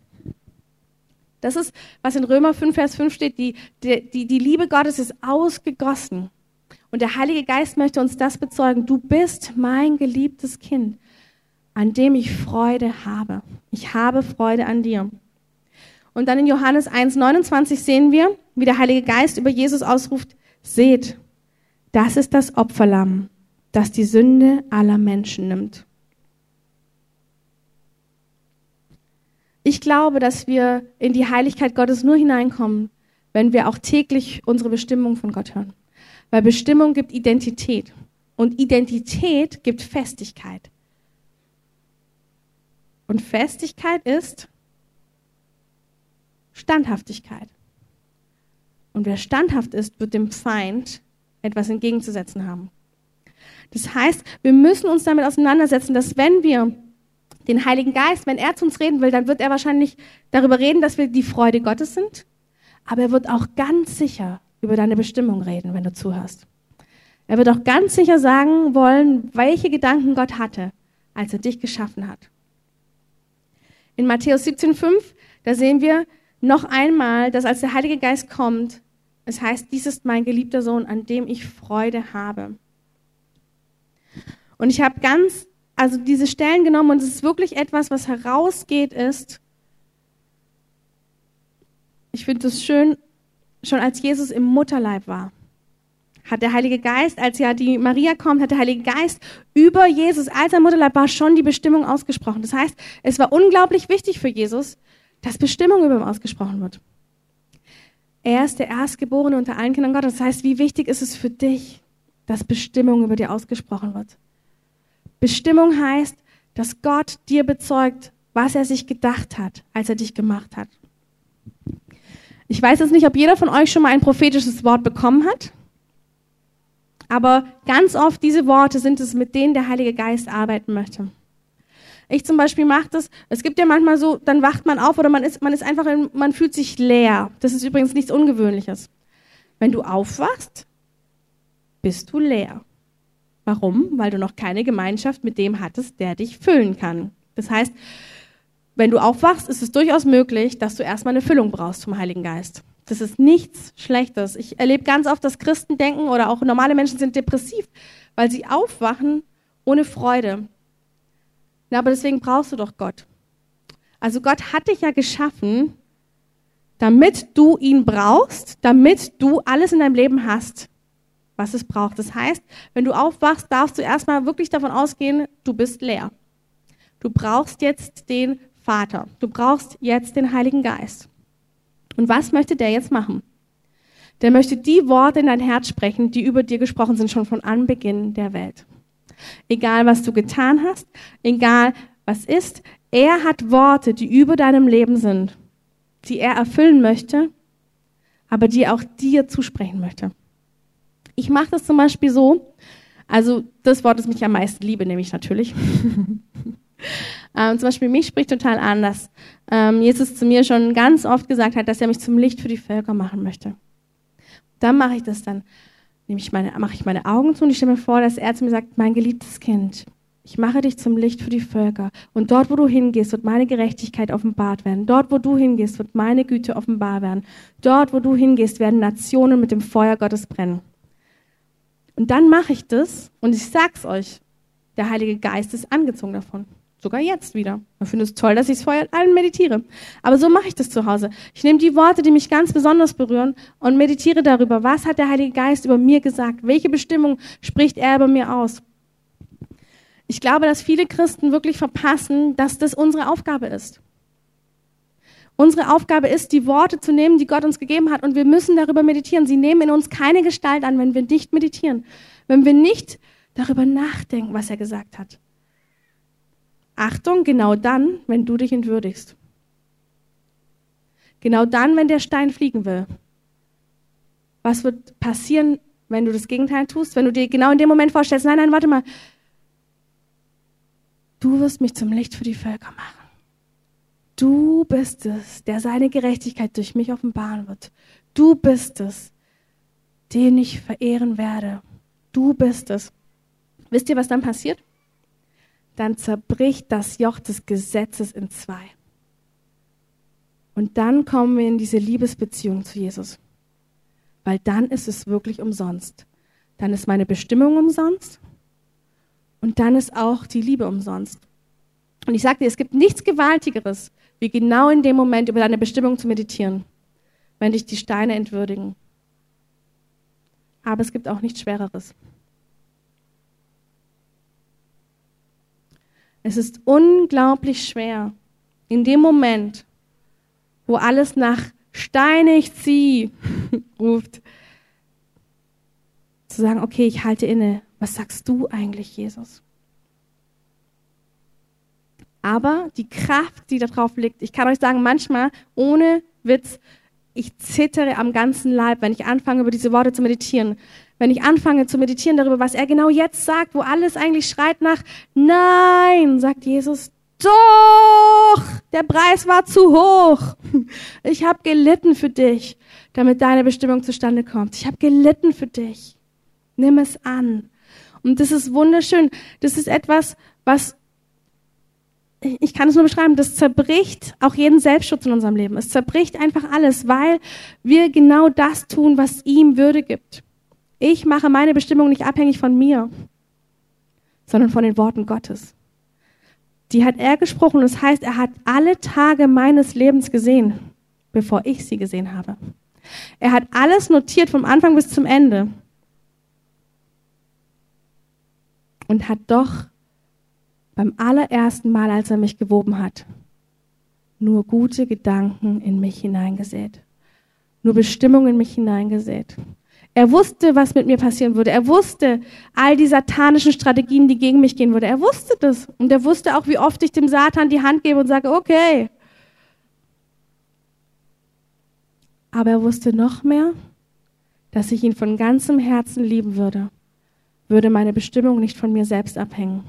Das ist, was in Römer 5, Vers 5 steht. Die, die, die Liebe Gottes ist ausgegossen. Und der Heilige Geist möchte uns das bezeugen. Du bist mein geliebtes Kind, an dem ich Freude habe. Ich habe Freude an dir. Und dann in Johannes 1, 29 sehen wir, wie der Heilige Geist über Jesus ausruft, seht, das ist das Opferlamm, das die Sünde aller Menschen nimmt. Ich glaube, dass wir in die Heiligkeit Gottes nur hineinkommen, wenn wir auch täglich unsere Bestimmung von Gott hören. Weil Bestimmung gibt Identität und Identität gibt Festigkeit. Und Festigkeit ist Standhaftigkeit. Und wer standhaft ist, wird dem Feind etwas entgegenzusetzen haben. Das heißt, wir müssen uns damit auseinandersetzen, dass wenn wir den Heiligen Geist, wenn er zu uns reden will, dann wird er wahrscheinlich darüber reden, dass wir die Freude Gottes sind. Aber er wird auch ganz sicher über deine Bestimmung reden, wenn du zuhörst. Er wird auch ganz sicher sagen wollen, welche Gedanken Gott hatte, als er dich geschaffen hat. In Matthäus 17,5, da sehen wir noch einmal, dass als der Heilige Geist kommt, es heißt, dies ist mein geliebter Sohn, an dem ich Freude habe. Und ich habe ganz, also diese Stellen genommen und es ist wirklich etwas, was herausgeht, ist, ich finde es schön, schon als Jesus im Mutterleib war, hat der Heilige Geist, als ja die Maria kommt, hat der Heilige Geist über Jesus, als er Mutterleib war, schon die Bestimmung ausgesprochen. Das heißt, es war unglaublich wichtig für Jesus, dass Bestimmung über ihm ausgesprochen wird. Er ist der Erstgeborene unter allen Kindern Gottes. Das heißt, wie wichtig ist es für dich, dass Bestimmung über dir ausgesprochen wird? Bestimmung heißt, dass Gott dir bezeugt, was er sich gedacht hat, als er dich gemacht hat. Ich weiß jetzt nicht, ob jeder von euch schon mal ein prophetisches Wort bekommen hat. Aber ganz oft diese Worte sind es, mit denen der Heilige Geist arbeiten möchte. Ich zum Beispiel mache das. Es gibt ja manchmal so, dann wacht man auf oder man ist, man ist einfach, in, man fühlt sich leer. Das ist übrigens nichts Ungewöhnliches. Wenn du aufwachst, bist du leer. Warum? Weil du noch keine Gemeinschaft mit dem hattest, der dich füllen kann. Das heißt, wenn du aufwachst, ist es durchaus möglich, dass du erstmal eine Füllung brauchst vom Heiligen Geist. Das ist nichts Schlechtes. Ich erlebe ganz oft, dass Christen denken oder auch normale Menschen sind depressiv, weil sie aufwachen ohne Freude. Na, aber deswegen brauchst du doch Gott. Also Gott hat dich ja geschaffen, damit du ihn brauchst, damit du alles in deinem Leben hast, was es braucht. Das heißt, wenn du aufwachst, darfst du erstmal wirklich davon ausgehen, du bist leer. Du brauchst jetzt den Vater. Du brauchst jetzt den Heiligen Geist. Und was möchte der jetzt machen? Der möchte die Worte in dein Herz sprechen, die über dir gesprochen sind, schon von Anbeginn der Welt. Egal, was du getan hast, egal, was ist, er hat Worte, die über deinem Leben sind, die er erfüllen möchte, aber die er auch dir zusprechen möchte. Ich mache das zum Beispiel so, also das Wort, das mich am meisten liebe, nehme ich natürlich. ähm, zum Beispiel mich spricht total an, dass ähm, Jesus zu mir schon ganz oft gesagt hat, dass er mich zum Licht für die Völker machen möchte. Dann mache ich das dann ich meine, mache ich meine Augen zu und ich stelle mir vor, dass er zu mir sagt, mein geliebtes Kind, ich mache dich zum Licht für die Völker. Und dort, wo du hingehst, wird meine Gerechtigkeit offenbart werden. Dort, wo du hingehst, wird meine Güte offenbar werden. Dort, wo du hingehst, werden Nationen mit dem Feuer Gottes brennen. Und dann mache ich das und ich sag's euch, der Heilige Geist ist angezogen davon. Sogar jetzt wieder. Ich finde es toll, dass ich es vorher allen meditiere. Aber so mache ich das zu Hause. Ich nehme die Worte, die mich ganz besonders berühren und meditiere darüber. Was hat der Heilige Geist über mir gesagt? Welche Bestimmung spricht er über mir aus? Ich glaube, dass viele Christen wirklich verpassen, dass das unsere Aufgabe ist. Unsere Aufgabe ist, die Worte zu nehmen, die Gott uns gegeben hat, und wir müssen darüber meditieren. Sie nehmen in uns keine Gestalt an, wenn wir nicht meditieren, wenn wir nicht darüber nachdenken, was er gesagt hat. Achtung, genau dann, wenn du dich entwürdigst. Genau dann, wenn der Stein fliegen will. Was wird passieren, wenn du das Gegenteil tust? Wenn du dir genau in dem Moment vorstellst, nein, nein, warte mal. Du wirst mich zum Licht für die Völker machen. Du bist es, der seine Gerechtigkeit durch mich offenbaren wird. Du bist es, den ich verehren werde. Du bist es. Wisst ihr, was dann passiert? Dann zerbricht das Joch des Gesetzes in zwei. Und dann kommen wir in diese Liebesbeziehung zu Jesus. Weil dann ist es wirklich umsonst. Dann ist meine Bestimmung umsonst und dann ist auch die Liebe umsonst. Und ich sage dir, es gibt nichts Gewaltigeres, wie genau in dem Moment über deine Bestimmung zu meditieren, wenn dich die Steine entwürdigen. Aber es gibt auch nichts Schwereres. Es ist unglaublich schwer, in dem Moment, wo alles nach steinig zieh ruft, zu sagen, okay, ich halte inne. Was sagst du eigentlich, Jesus? Aber die Kraft, die da drauf liegt, ich kann euch sagen, manchmal, ohne Witz, ich zittere am ganzen Leib, wenn ich anfange, über diese Worte zu meditieren. Wenn ich anfange zu meditieren darüber, was er genau jetzt sagt, wo alles eigentlich schreit nach Nein, sagt Jesus, doch, der Preis war zu hoch. Ich habe gelitten für dich, damit deine Bestimmung zustande kommt. Ich habe gelitten für dich. Nimm es an. Und das ist wunderschön. Das ist etwas, was ich kann es nur beschreiben, das zerbricht auch jeden Selbstschutz in unserem Leben. Es zerbricht einfach alles, weil wir genau das tun, was ihm Würde gibt. Ich mache meine Bestimmung nicht abhängig von mir, sondern von den Worten Gottes. Die hat er gesprochen das heißt, er hat alle Tage meines Lebens gesehen, bevor ich sie gesehen habe. Er hat alles notiert vom Anfang bis zum Ende und hat doch beim allerersten Mal, als er mich gewoben hat, nur gute Gedanken in mich hineingesät, nur Bestimmung in mich hineingesät. Er wusste, was mit mir passieren würde. Er wusste all die satanischen Strategien, die gegen mich gehen würden. Er wusste das. Und er wusste auch, wie oft ich dem Satan die Hand gebe und sage, okay. Aber er wusste noch mehr, dass ich ihn von ganzem Herzen lieben würde, würde meine Bestimmung nicht von mir selbst abhängen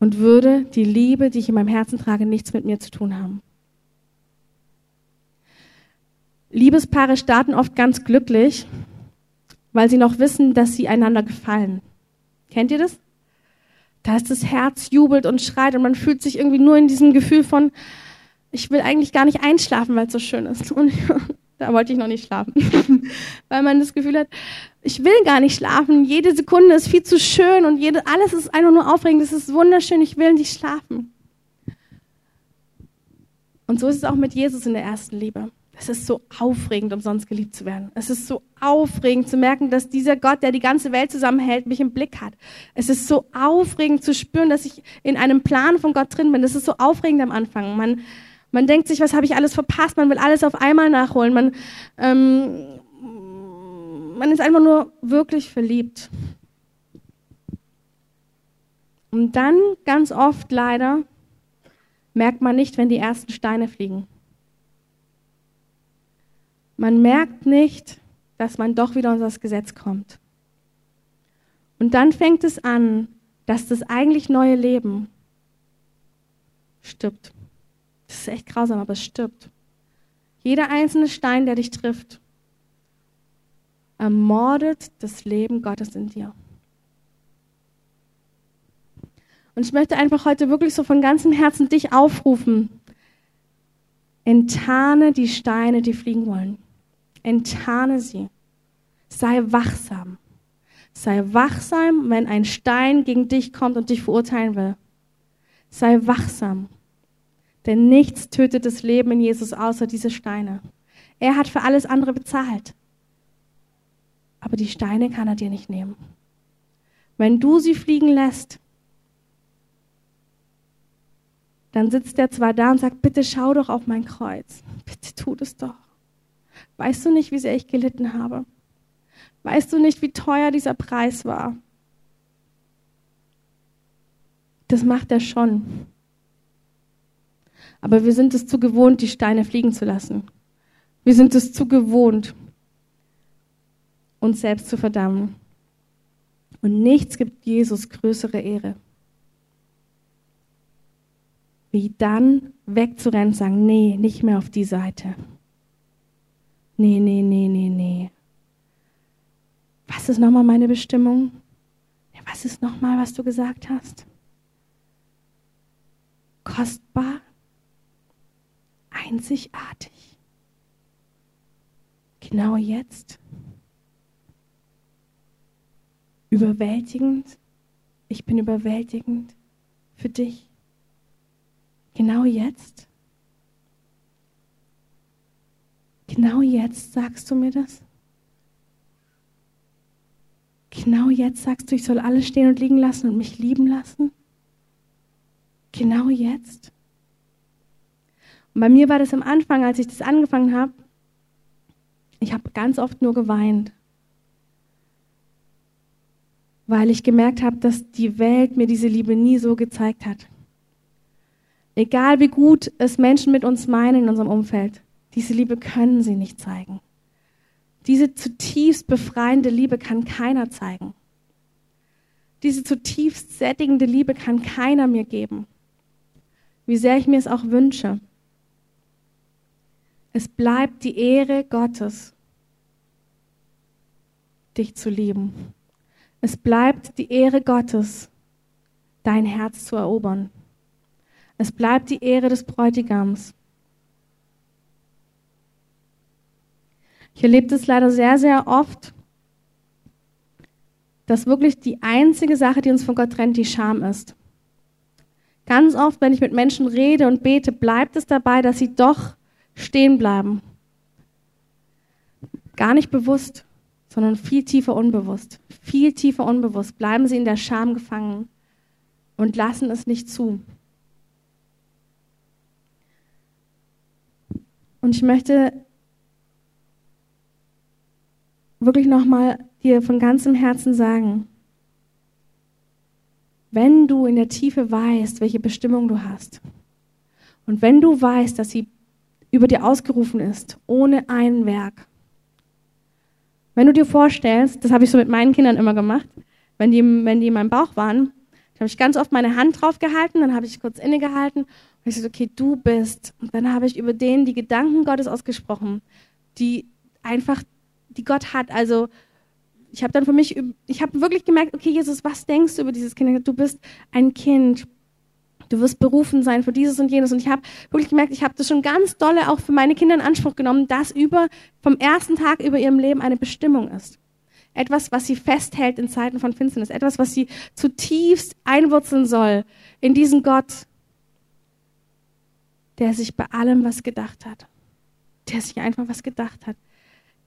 und würde die Liebe, die ich in meinem Herzen trage, nichts mit mir zu tun haben. Liebespaare starten oft ganz glücklich, weil sie noch wissen, dass sie einander gefallen. Kennt ihr das? Da ist das Herz jubelt und schreit und man fühlt sich irgendwie nur in diesem Gefühl von, ich will eigentlich gar nicht einschlafen, weil es so schön ist. Und da wollte ich noch nicht schlafen, weil man das Gefühl hat, ich will gar nicht schlafen. Jede Sekunde ist viel zu schön und jede, alles ist einfach nur aufregend. Es ist wunderschön. Ich will nicht schlafen. Und so ist es auch mit Jesus in der ersten Liebe. Es ist so aufregend, umsonst geliebt zu werden. Es ist so aufregend zu merken, dass dieser Gott, der die ganze Welt zusammenhält, mich im Blick hat. Es ist so aufregend zu spüren, dass ich in einem Plan von Gott drin bin. Es ist so aufregend am Anfang. Man, man denkt sich, was habe ich alles verpasst? Man will alles auf einmal nachholen. Man, ähm, man ist einfach nur wirklich verliebt. Und dann ganz oft leider merkt man nicht, wenn die ersten Steine fliegen. Man merkt nicht, dass man doch wieder unter das Gesetz kommt. Und dann fängt es an, dass das eigentlich neue Leben stirbt. Das ist echt grausam, aber es stirbt. Jeder einzelne Stein, der dich trifft, ermordet das Leben Gottes in dir. Und ich möchte einfach heute wirklich so von ganzem Herzen dich aufrufen. Enttarne die Steine, die fliegen wollen. Enttarne sie. Sei wachsam. Sei wachsam, wenn ein Stein gegen dich kommt und dich verurteilen will. Sei wachsam. Denn nichts tötet das Leben in Jesus außer diese Steine. Er hat für alles andere bezahlt aber die Steine kann er dir nicht nehmen. Wenn du sie fliegen lässt, dann sitzt er zwar da und sagt, bitte schau doch auf mein Kreuz. Bitte tu das doch. Weißt du nicht, wie sehr ich gelitten habe? Weißt du nicht, wie teuer dieser Preis war? Das macht er schon. Aber wir sind es zu gewohnt, die Steine fliegen zu lassen. Wir sind es zu gewohnt, uns selbst zu verdammen. Und nichts gibt Jesus größere Ehre. Wie dann wegzurennen und sagen, nee, nicht mehr auf die Seite. Nee, nee, nee, nee, nee. Was ist nochmal meine Bestimmung? Was ist nochmal, was du gesagt hast? Kostbar, einzigartig. Genau jetzt überwältigend. Ich bin überwältigend für dich. Genau jetzt. Genau jetzt sagst du mir das. Genau jetzt sagst du, ich soll alles stehen und liegen lassen und mich lieben lassen. Genau jetzt. Und bei mir war das am Anfang, als ich das angefangen habe, ich habe ganz oft nur geweint weil ich gemerkt habe, dass die Welt mir diese Liebe nie so gezeigt hat. Egal wie gut es Menschen mit uns meinen in unserem Umfeld, diese Liebe können sie nicht zeigen. Diese zutiefst befreiende Liebe kann keiner zeigen. Diese zutiefst sättigende Liebe kann keiner mir geben. Wie sehr ich mir es auch wünsche. Es bleibt die Ehre Gottes, dich zu lieben Es bleibt die Ehre Gottes, dein Herz zu erobern. Es bleibt die Ehre des Bräutigams. Ich erlebe das leider sehr, sehr oft, dass wirklich die einzige Sache, die uns von Gott trennt, die Scham ist. Ganz oft, wenn ich mit Menschen rede und bete, bleibt es dabei, dass sie doch stehen bleiben. Gar nicht bewusst, sondern viel tiefer unbewusst. Viel tiefer unbewusst bleiben sie in der Scham gefangen und lassen es nicht zu. Und ich möchte wirklich nochmal dir von ganzem Herzen sagen, wenn du in der Tiefe weißt, welche Bestimmung du hast, und wenn du weißt, dass sie über dir ausgerufen ist, ohne ein Werk, wenn du dir vorstellst, das habe ich so mit meinen Kindern immer gemacht, wenn die, wenn die in meinem Bauch waren, habe ich ganz oft meine Hand drauf gehalten, dann habe ich kurz innegehalten und ich gesagt, okay, du bist. Und dann habe ich über denen die Gedanken Gottes ausgesprochen, die einfach, die Gott hat. Also ich habe dann für mich, ich habe wirklich gemerkt, okay, Jesus, was denkst du über dieses Kind? Du bist ein Kind. Du wirst berufen sein für dieses und jenes. Und ich habe wirklich gemerkt, ich habe das schon ganz dolle auch für meine Kinder in Anspruch genommen, dass über vom ersten Tag über ihrem Leben eine Bestimmung ist. Etwas, was sie festhält in Zeiten von Finsternis. Etwas, was sie zutiefst einwurzeln soll in diesen Gott, der sich bei allem was gedacht hat. Der sich einfach was gedacht hat.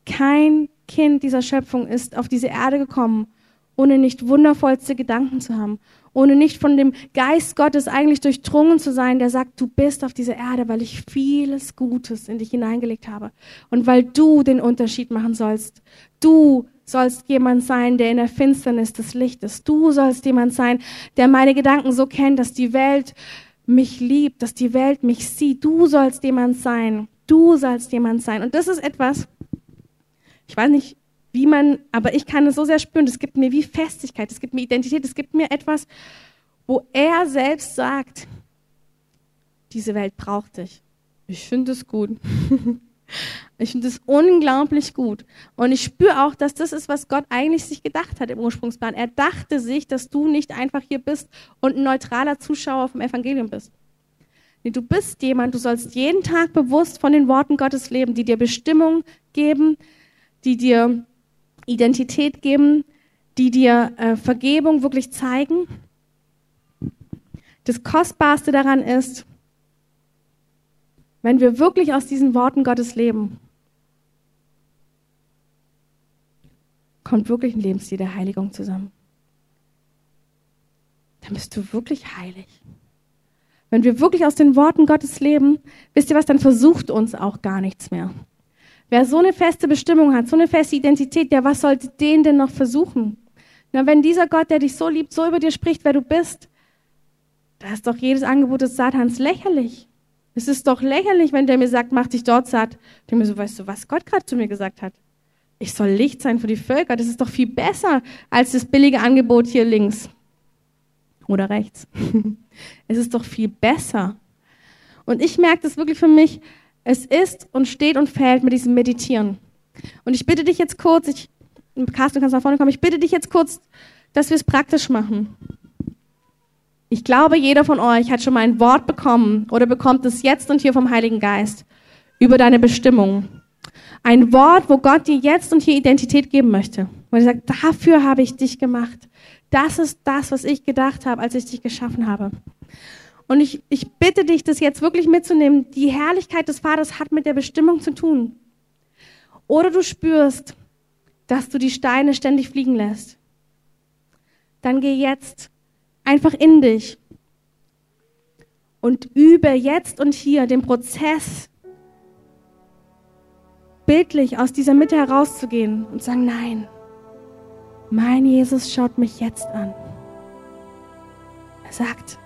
Kein Kind dieser Schöpfung ist auf diese Erde gekommen, ohne nicht wundervollste Gedanken zu haben, ohne nicht von dem Geist Gottes eigentlich durchdrungen zu sein, der sagt, du bist auf dieser Erde, weil ich vieles Gutes in dich hineingelegt habe und weil du den Unterschied machen sollst. Du sollst jemand sein, der in der Finsternis des Lichtes. Du sollst jemand sein, der meine Gedanken so kennt, dass die Welt mich liebt, dass die Welt mich sieht. Du sollst jemand sein. Du sollst jemand sein. Und das ist etwas, ich weiß nicht, wie man, aber ich kann es so sehr spüren. Es gibt mir wie Festigkeit, es gibt mir Identität, es gibt mir etwas, wo er selbst sagt, diese Welt braucht dich. Ich finde es gut. Ich finde es unglaublich gut. Und ich spüre auch, dass das ist, was Gott eigentlich sich gedacht hat im Ursprungsplan. Er dachte sich, dass du nicht einfach hier bist und ein neutraler Zuschauer vom Evangelium bist. Nee, du bist jemand, du sollst jeden Tag bewusst von den Worten Gottes leben, die dir Bestimmung geben, die dir Identität geben, die dir äh, Vergebung wirklich zeigen. Das Kostbarste daran ist, wenn wir wirklich aus diesen Worten Gottes leben, kommt wirklich ein Lebensstil der Heiligung zusammen. Dann bist du wirklich heilig. Wenn wir wirklich aus den Worten Gottes leben, wisst ihr was, dann versucht uns auch gar nichts mehr. Wer so eine feste Bestimmung hat, so eine feste Identität, der was sollte den denn noch versuchen? Na, wenn dieser Gott, der dich so liebt, so über dir spricht, wer du bist, da ist doch jedes Angebot des Satans lächerlich. Es ist doch lächerlich, wenn der mir sagt, mach dich dort satt. Denke mir so, weißt du, was Gott gerade zu mir gesagt hat? Ich soll Licht sein für die Völker. Das ist doch viel besser als das billige Angebot hier links oder rechts. es ist doch viel besser. Und ich merke das wirklich für mich. Es ist und steht und fällt mit diesem Meditieren. Und ich bitte dich jetzt kurz, ich, Carsten, du kannst nach vorne kommen, ich bitte dich jetzt kurz, dass wir es praktisch machen. Ich glaube, jeder von euch hat schon mal ein Wort bekommen oder bekommt es jetzt und hier vom Heiligen Geist über deine Bestimmung. Ein Wort, wo Gott dir jetzt und hier Identität geben möchte. Wo er sagt, dafür habe ich dich gemacht. Das ist das, was ich gedacht habe, als ich dich geschaffen habe. Und ich, ich bitte dich, das jetzt wirklich mitzunehmen. Die Herrlichkeit des Vaters hat mit der Bestimmung zu tun. Oder du spürst, dass du die Steine ständig fliegen lässt. Dann geh jetzt einfach in dich und übe jetzt und hier den Prozess, bildlich aus dieser Mitte herauszugehen und sagen, nein, mein Jesus schaut mich jetzt an. Er sagt,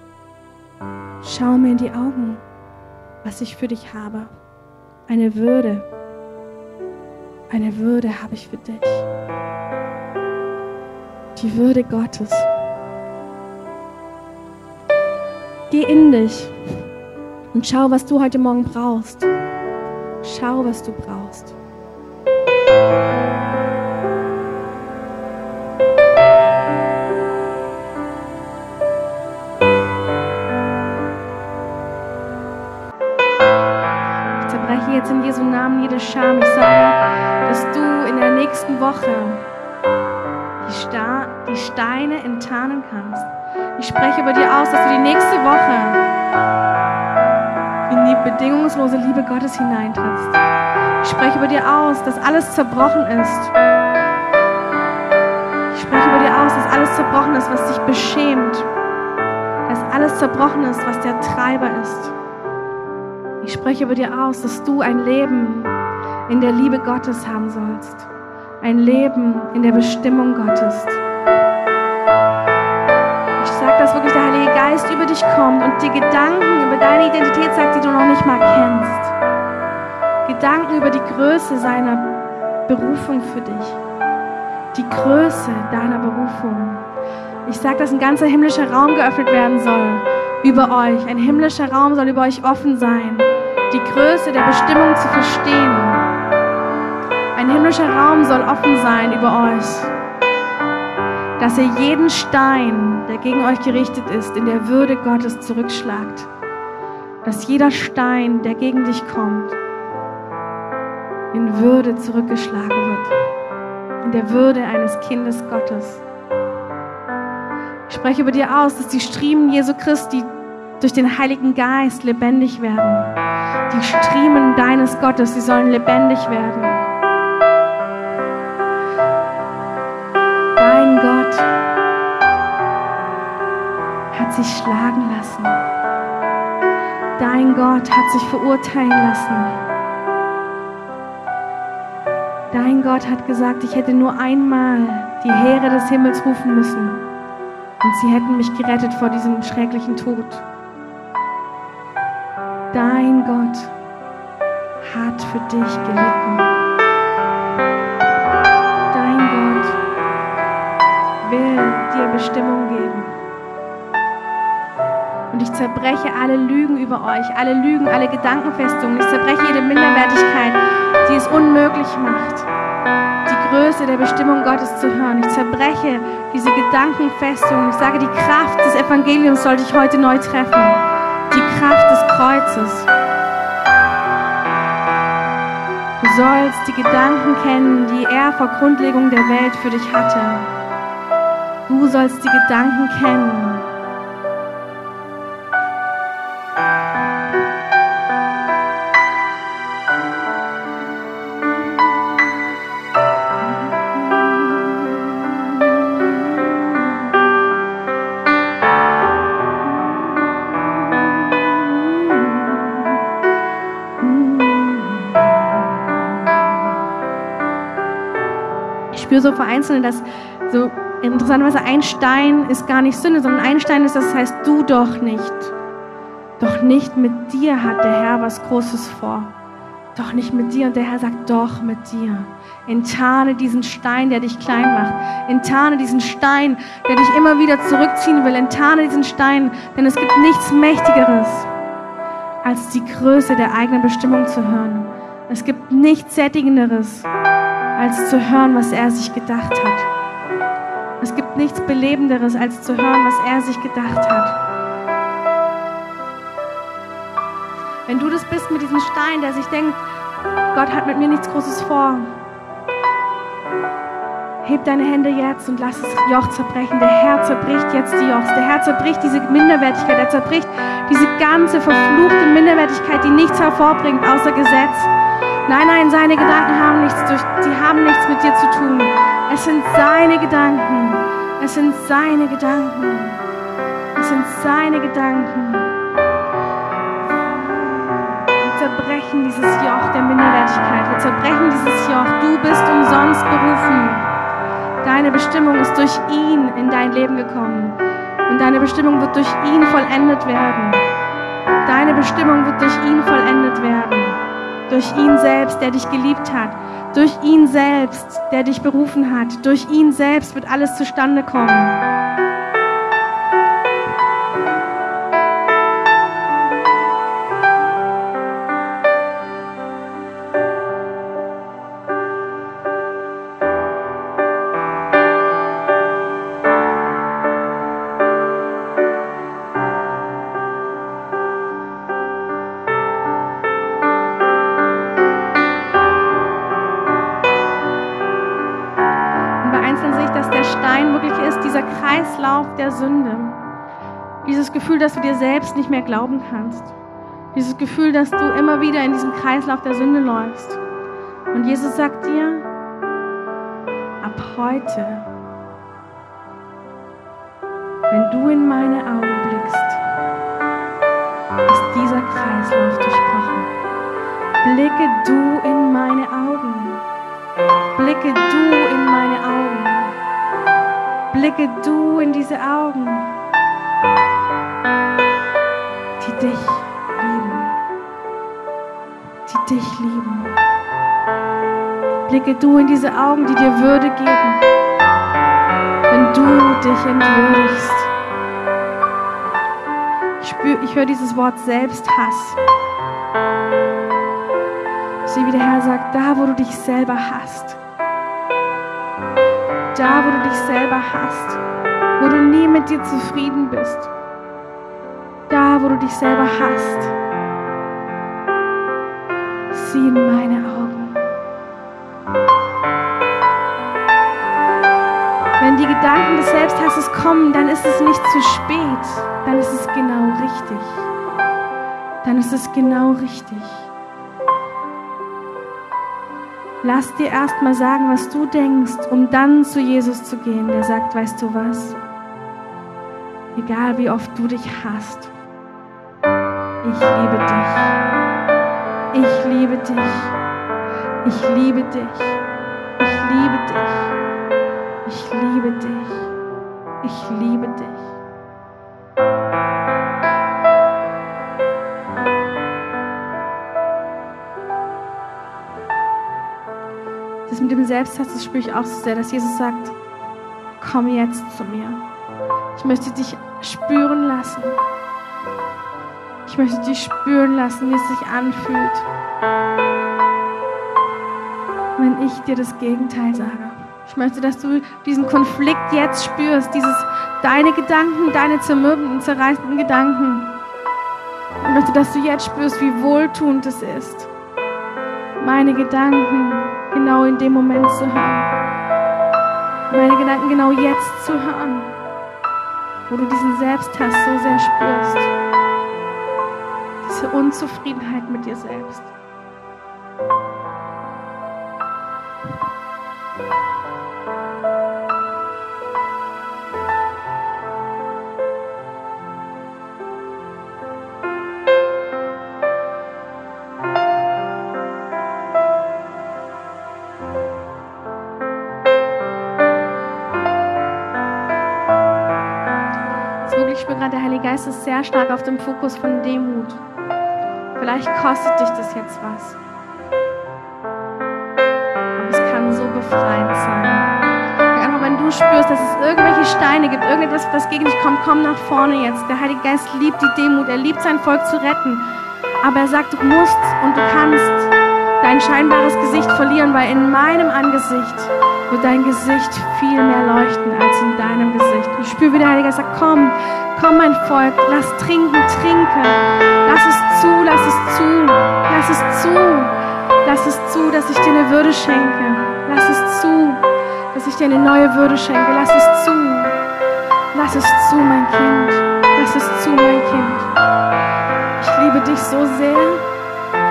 schau mir in die Augen, was ich für dich habe. Eine Würde, eine Würde habe ich für dich. Die Würde Gottes. Geh in dich und schau, was du heute Morgen brauchst. Schau, was du brauchst. Jetzt in Jesu Namen jede Scham. Ich sage, dass du in der nächsten Woche die, Sta die Steine enttarnen kannst. Ich spreche über dir aus, dass du die nächste Woche in die bedingungslose Liebe Gottes hineintrittst. Ich spreche über dir aus, dass alles zerbrochen ist. Ich spreche über dir aus, dass alles zerbrochen ist, was dich beschämt. Dass alles zerbrochen ist, was der Treiber ist. Ich spreche über dir aus, dass du ein Leben in der Liebe Gottes haben sollst. Ein Leben in der Bestimmung Gottes. Ich sage, dass wirklich der Heilige Geist über dich kommt und dir Gedanken über deine Identität sagt, die du noch nicht mal kennst. Gedanken über die Größe seiner Berufung für dich. Die Größe deiner Berufung. Ich sage, dass ein ganzer himmlischer Raum geöffnet werden soll über euch. Ein himmlischer Raum soll über euch offen sein. Größe der Bestimmung zu verstehen. Ein himmlischer Raum soll offen sein über euch. Dass ihr jeden Stein, der gegen euch gerichtet ist, in der Würde Gottes zurückschlagt. Dass jeder Stein, der gegen dich kommt, in Würde zurückgeschlagen wird. In der Würde eines Kindes Gottes. Ich spreche über dir aus, dass die Striemen Jesu Christi durch den Heiligen Geist lebendig werden. Die Striemen deines Gottes, sie sollen lebendig werden. Dein Gott hat sich schlagen lassen. Dein Gott hat sich verurteilen lassen. Dein Gott hat gesagt, ich hätte nur einmal die Heere des Himmels rufen müssen und sie hätten mich gerettet vor diesem schrecklichen Tod. Dein Gott hat für dich gelitten. Dein Gott will dir Bestimmung geben. Und ich zerbreche alle Lügen über euch, alle Lügen, alle Gedankenfestungen. Ich zerbreche jede Minderwertigkeit, die es unmöglich macht, die Größe der Bestimmung Gottes zu hören. Ich zerbreche diese Gedankenfestungen. Ich sage, die Kraft des Evangeliums soll dich heute neu treffen. Die Kraft des Kreuzes. Du sollst die Gedanken kennen, die er vor Grundlegung der Welt für dich hatte. Du sollst die Gedanken kennen, Spüre so vereinzelt, dass so interessanterweise ein Stein ist gar nicht Sünde, sondern ein Stein ist, das heißt du doch nicht. Doch nicht mit dir hat der Herr was Großes vor. Doch nicht mit dir. Und der Herr sagt, doch mit dir. Enttarne diesen Stein, der dich klein macht. Enttarne diesen Stein, der dich immer wieder zurückziehen will. Enttarne diesen Stein, denn es gibt nichts Mächtigeres, als die Größe der eigenen Bestimmung zu hören. Es gibt nichts Sättigenderes, als zu hören, was er sich gedacht hat. Es gibt nichts Belebenderes, als zu hören, was er sich gedacht hat. Wenn du das bist mit diesem Stein, der sich denkt, Gott hat mit mir nichts Großes vor, heb deine Hände jetzt und lass das Joch zerbrechen. Der Herr zerbricht jetzt die Jochs. Der Herr zerbricht diese Minderwertigkeit. Er zerbricht diese ganze verfluchte Minderwertigkeit, die nichts hervorbringt außer Gesetz. Nein, nein, seine Gedanken haben nichts durch, sie haben nichts mit dir zu tun. Es sind seine Gedanken. Es sind seine Gedanken. Es sind seine Gedanken. Wir zerbrechen dieses Joch der Minderwertigkeit. Wir zerbrechen dieses Joch. Du bist umsonst berufen. Deine Bestimmung ist durch ihn in dein Leben gekommen. Und deine Bestimmung wird durch ihn vollendet werden. Deine Bestimmung wird durch ihn vollendet werden. Durch ihn selbst, der dich geliebt hat. Durch ihn selbst, der dich berufen hat. Durch ihn selbst wird alles zustande kommen. Gefühl, dass du dir selbst nicht mehr glauben kannst. Dieses Gefühl, dass du immer wieder in diesem Kreislauf der Sünde läufst. Und Jesus sagt dir, ab heute, wenn du in meine Augen blickst, ist dieser Kreislauf durchbrochen. Blicke du in meine Augen. Blicke du in meine Augen. Blicke du in diese Augen, dich lieben. Die dich lieben. Blicke du in diese Augen, die dir Würde geben, wenn du dich entwürdigst. Ich, ich höre dieses Wort Selbsthass. Sehe, wie der Herr sagt, da wo du dich selber hasst, da wo du dich selber hasst, wo du nie mit dir zufrieden bist, wo du dich selber hasst, sieh in meine Augen. Wenn die Gedanken des Selbsthasses kommen, dann ist es nicht zu spät, dann ist es genau richtig. Dann ist es genau richtig. Lass dir erst mal sagen, was du denkst, um dann zu Jesus zu gehen, der sagt, weißt du was? Egal wie oft du dich hast, ich liebe dich. Ich liebe dich. Ich liebe dich. Ich liebe dich. Ich liebe dich. Ich liebe dich. Das mit dem Selbsthass, das spüre ich auch so sehr, dass Jesus sagt, komm jetzt zu mir. Ich möchte dich spüren lassen. Ich möchte dich spüren lassen, wie es sich anfühlt, wenn ich dir das Gegenteil sage. Ich möchte, dass du diesen Konflikt jetzt spürst, dieses deine Gedanken, deine zermürbenden, zerreißenden Gedanken. Ich möchte, dass du jetzt spürst, wie wohltuend es ist, meine Gedanken genau in dem Moment zu hören. Meine Gedanken genau jetzt zu hören, wo du diesen Selbsthass so sehr spürst. Unzufriedenheit mit dir selbst. Ich spüre gerade, der Heilige Geist ist sehr stark auf dem Fokus von Demut. Vielleicht kostet dich das jetzt was. Aber es kann so befreiend sein. Einfach wenn du spürst, dass es irgendwelche Steine gibt, irgendetwas, was gegen dich kommt, komm nach vorne jetzt. Der Heilige Geist liebt die Demut, er liebt sein Volk zu retten. Aber er sagt, du musst und du kannst dein scheinbares Gesicht verlieren, weil in meinem Angesicht wird dein Gesicht viel mehr leuchten als in deinem Gesicht. Ich spüre, wie der Heilige Geist sagt, komm, komm mein Volk, lass trinken, trinke. Lass es zu, lass es zu, lass es zu. Lass es zu, dass ich dir eine Würde schenke. Lass es zu, dass ich dir eine neue Würde schenke. Lass es zu. Lass es zu, mein Kind. Lass es zu, mein Kind. Ich liebe dich so sehr.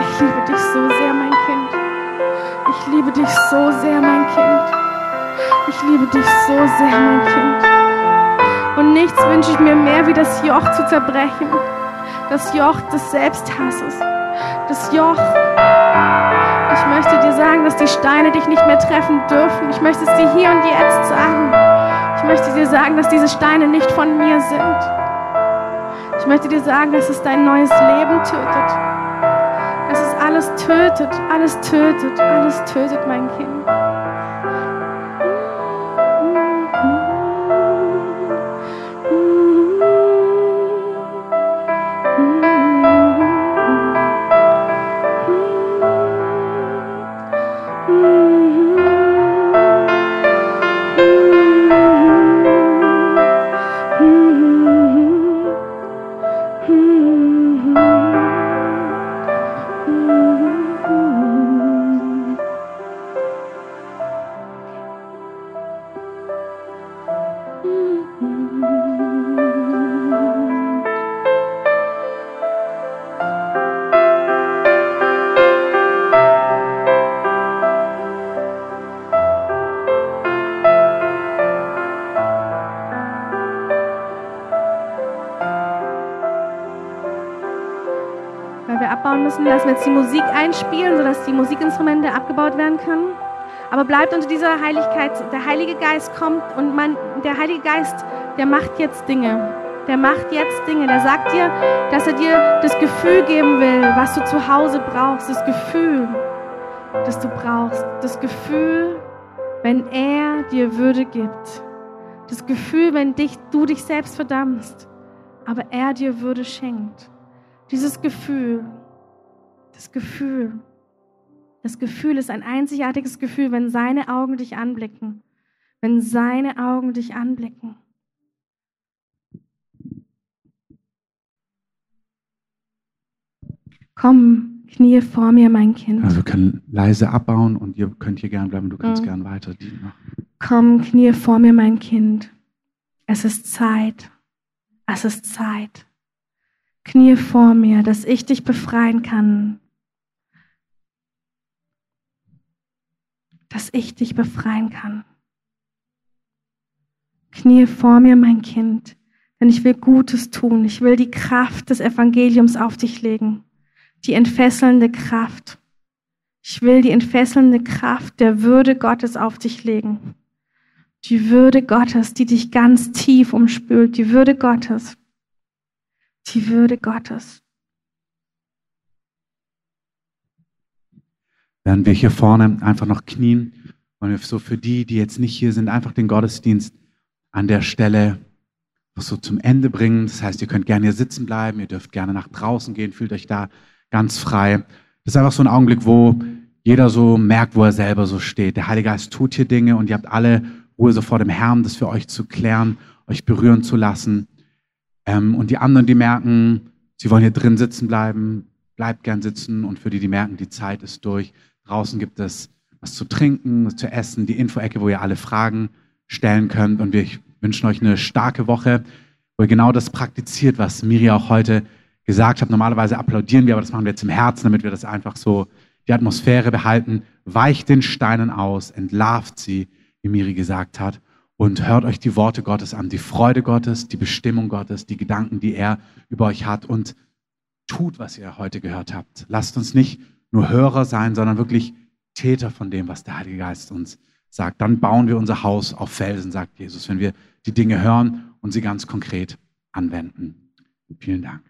Ich liebe dich so sehr, mein Kind. Ich liebe dich so sehr, mein Kind. Ich liebe dich so sehr, mein Kind. Und nichts wünsche ich mir mehr, wie das Joch zu zerbrechen. Das Joch des Selbsthasses. Das Joch. Ich möchte dir sagen, dass die Steine dich nicht mehr treffen dürfen. Ich möchte es dir hier und jetzt sagen. Ich möchte dir sagen, dass diese Steine nicht von mir sind. Ich möchte dir sagen, dass es dein neues Leben tötet. Dass es alles tötet, alles tötet, alles tötet, mein Kind. Jetzt die Musik einspielen, sodass die Musikinstrumente abgebaut werden können. Aber bleibt unter dieser Heiligkeit. Der Heilige Geist kommt und man, der Heilige Geist, der macht jetzt Dinge. Der macht jetzt Dinge. Der sagt dir, dass er dir das Gefühl geben will, was du zu Hause brauchst. Das Gefühl, das du brauchst. Das Gefühl, wenn er dir Würde gibt. Das Gefühl, wenn dich, du dich selbst verdammst, aber er dir Würde schenkt. Dieses Gefühl, das Gefühl, das Gefühl ist ein einzigartiges Gefühl, wenn seine Augen dich anblicken. Wenn seine Augen dich anblicken. Komm, knie vor mir, mein Kind. Also wir können leise abbauen und ihr könnt hier gern bleiben, du kannst mhm. gern weiter dienen. Komm, knie vor mir, mein Kind. Es ist Zeit. Es ist Zeit. Knie vor mir, dass ich dich befreien kann. Dass ich dich befreien kann. Knie vor mir, mein Kind, denn ich will Gutes tun. Ich will die Kraft des Evangeliums auf dich legen die entfesselnde Kraft. Ich will die entfesselnde Kraft der Würde Gottes auf dich legen. Die Würde Gottes, die dich ganz tief umspült. Die Würde Gottes. Die Würde Gottes. Während wir hier vorne einfach noch knien, wollen wir so für die, die jetzt nicht hier sind, einfach den Gottesdienst an der Stelle so zum Ende bringen. Das heißt, ihr könnt gerne hier sitzen bleiben, ihr dürft gerne nach draußen gehen, fühlt euch da ganz frei. Das ist einfach so ein Augenblick, wo jeder so merkt, wo er selber so steht. Der Heilige Geist tut hier Dinge und ihr habt alle Ruhe so vor dem Herrn, das für euch zu klären, euch berühren zu lassen. Ähm, und die anderen, die merken, sie wollen hier drin sitzen bleiben, bleibt gern sitzen. Und für die, die merken, die Zeit ist durch, draußen gibt es was zu trinken, zu essen, die Infoecke, wo ihr alle Fragen stellen könnt. Und wir wünschen euch eine starke Woche, wo ihr genau das praktiziert, was Miri auch heute gesagt habe, normalerweise applaudieren wir, aber das machen wir jetzt im Herzen, damit wir das einfach so die Atmosphäre behalten. Weicht den Steinen aus, entlarvt sie, wie Miri gesagt hat, und hört euch die Worte Gottes an, die Freude Gottes, die Bestimmung Gottes, die Gedanken, die er über euch hat und tut, was ihr heute gehört habt. Lasst uns nicht nur Hörer sein, sondern wirklich Täter von dem, was der Heilige Geist uns sagt. Dann bauen wir unser Haus auf Felsen, sagt Jesus, wenn wir die Dinge hören und sie ganz konkret anwenden. Vielen Dank.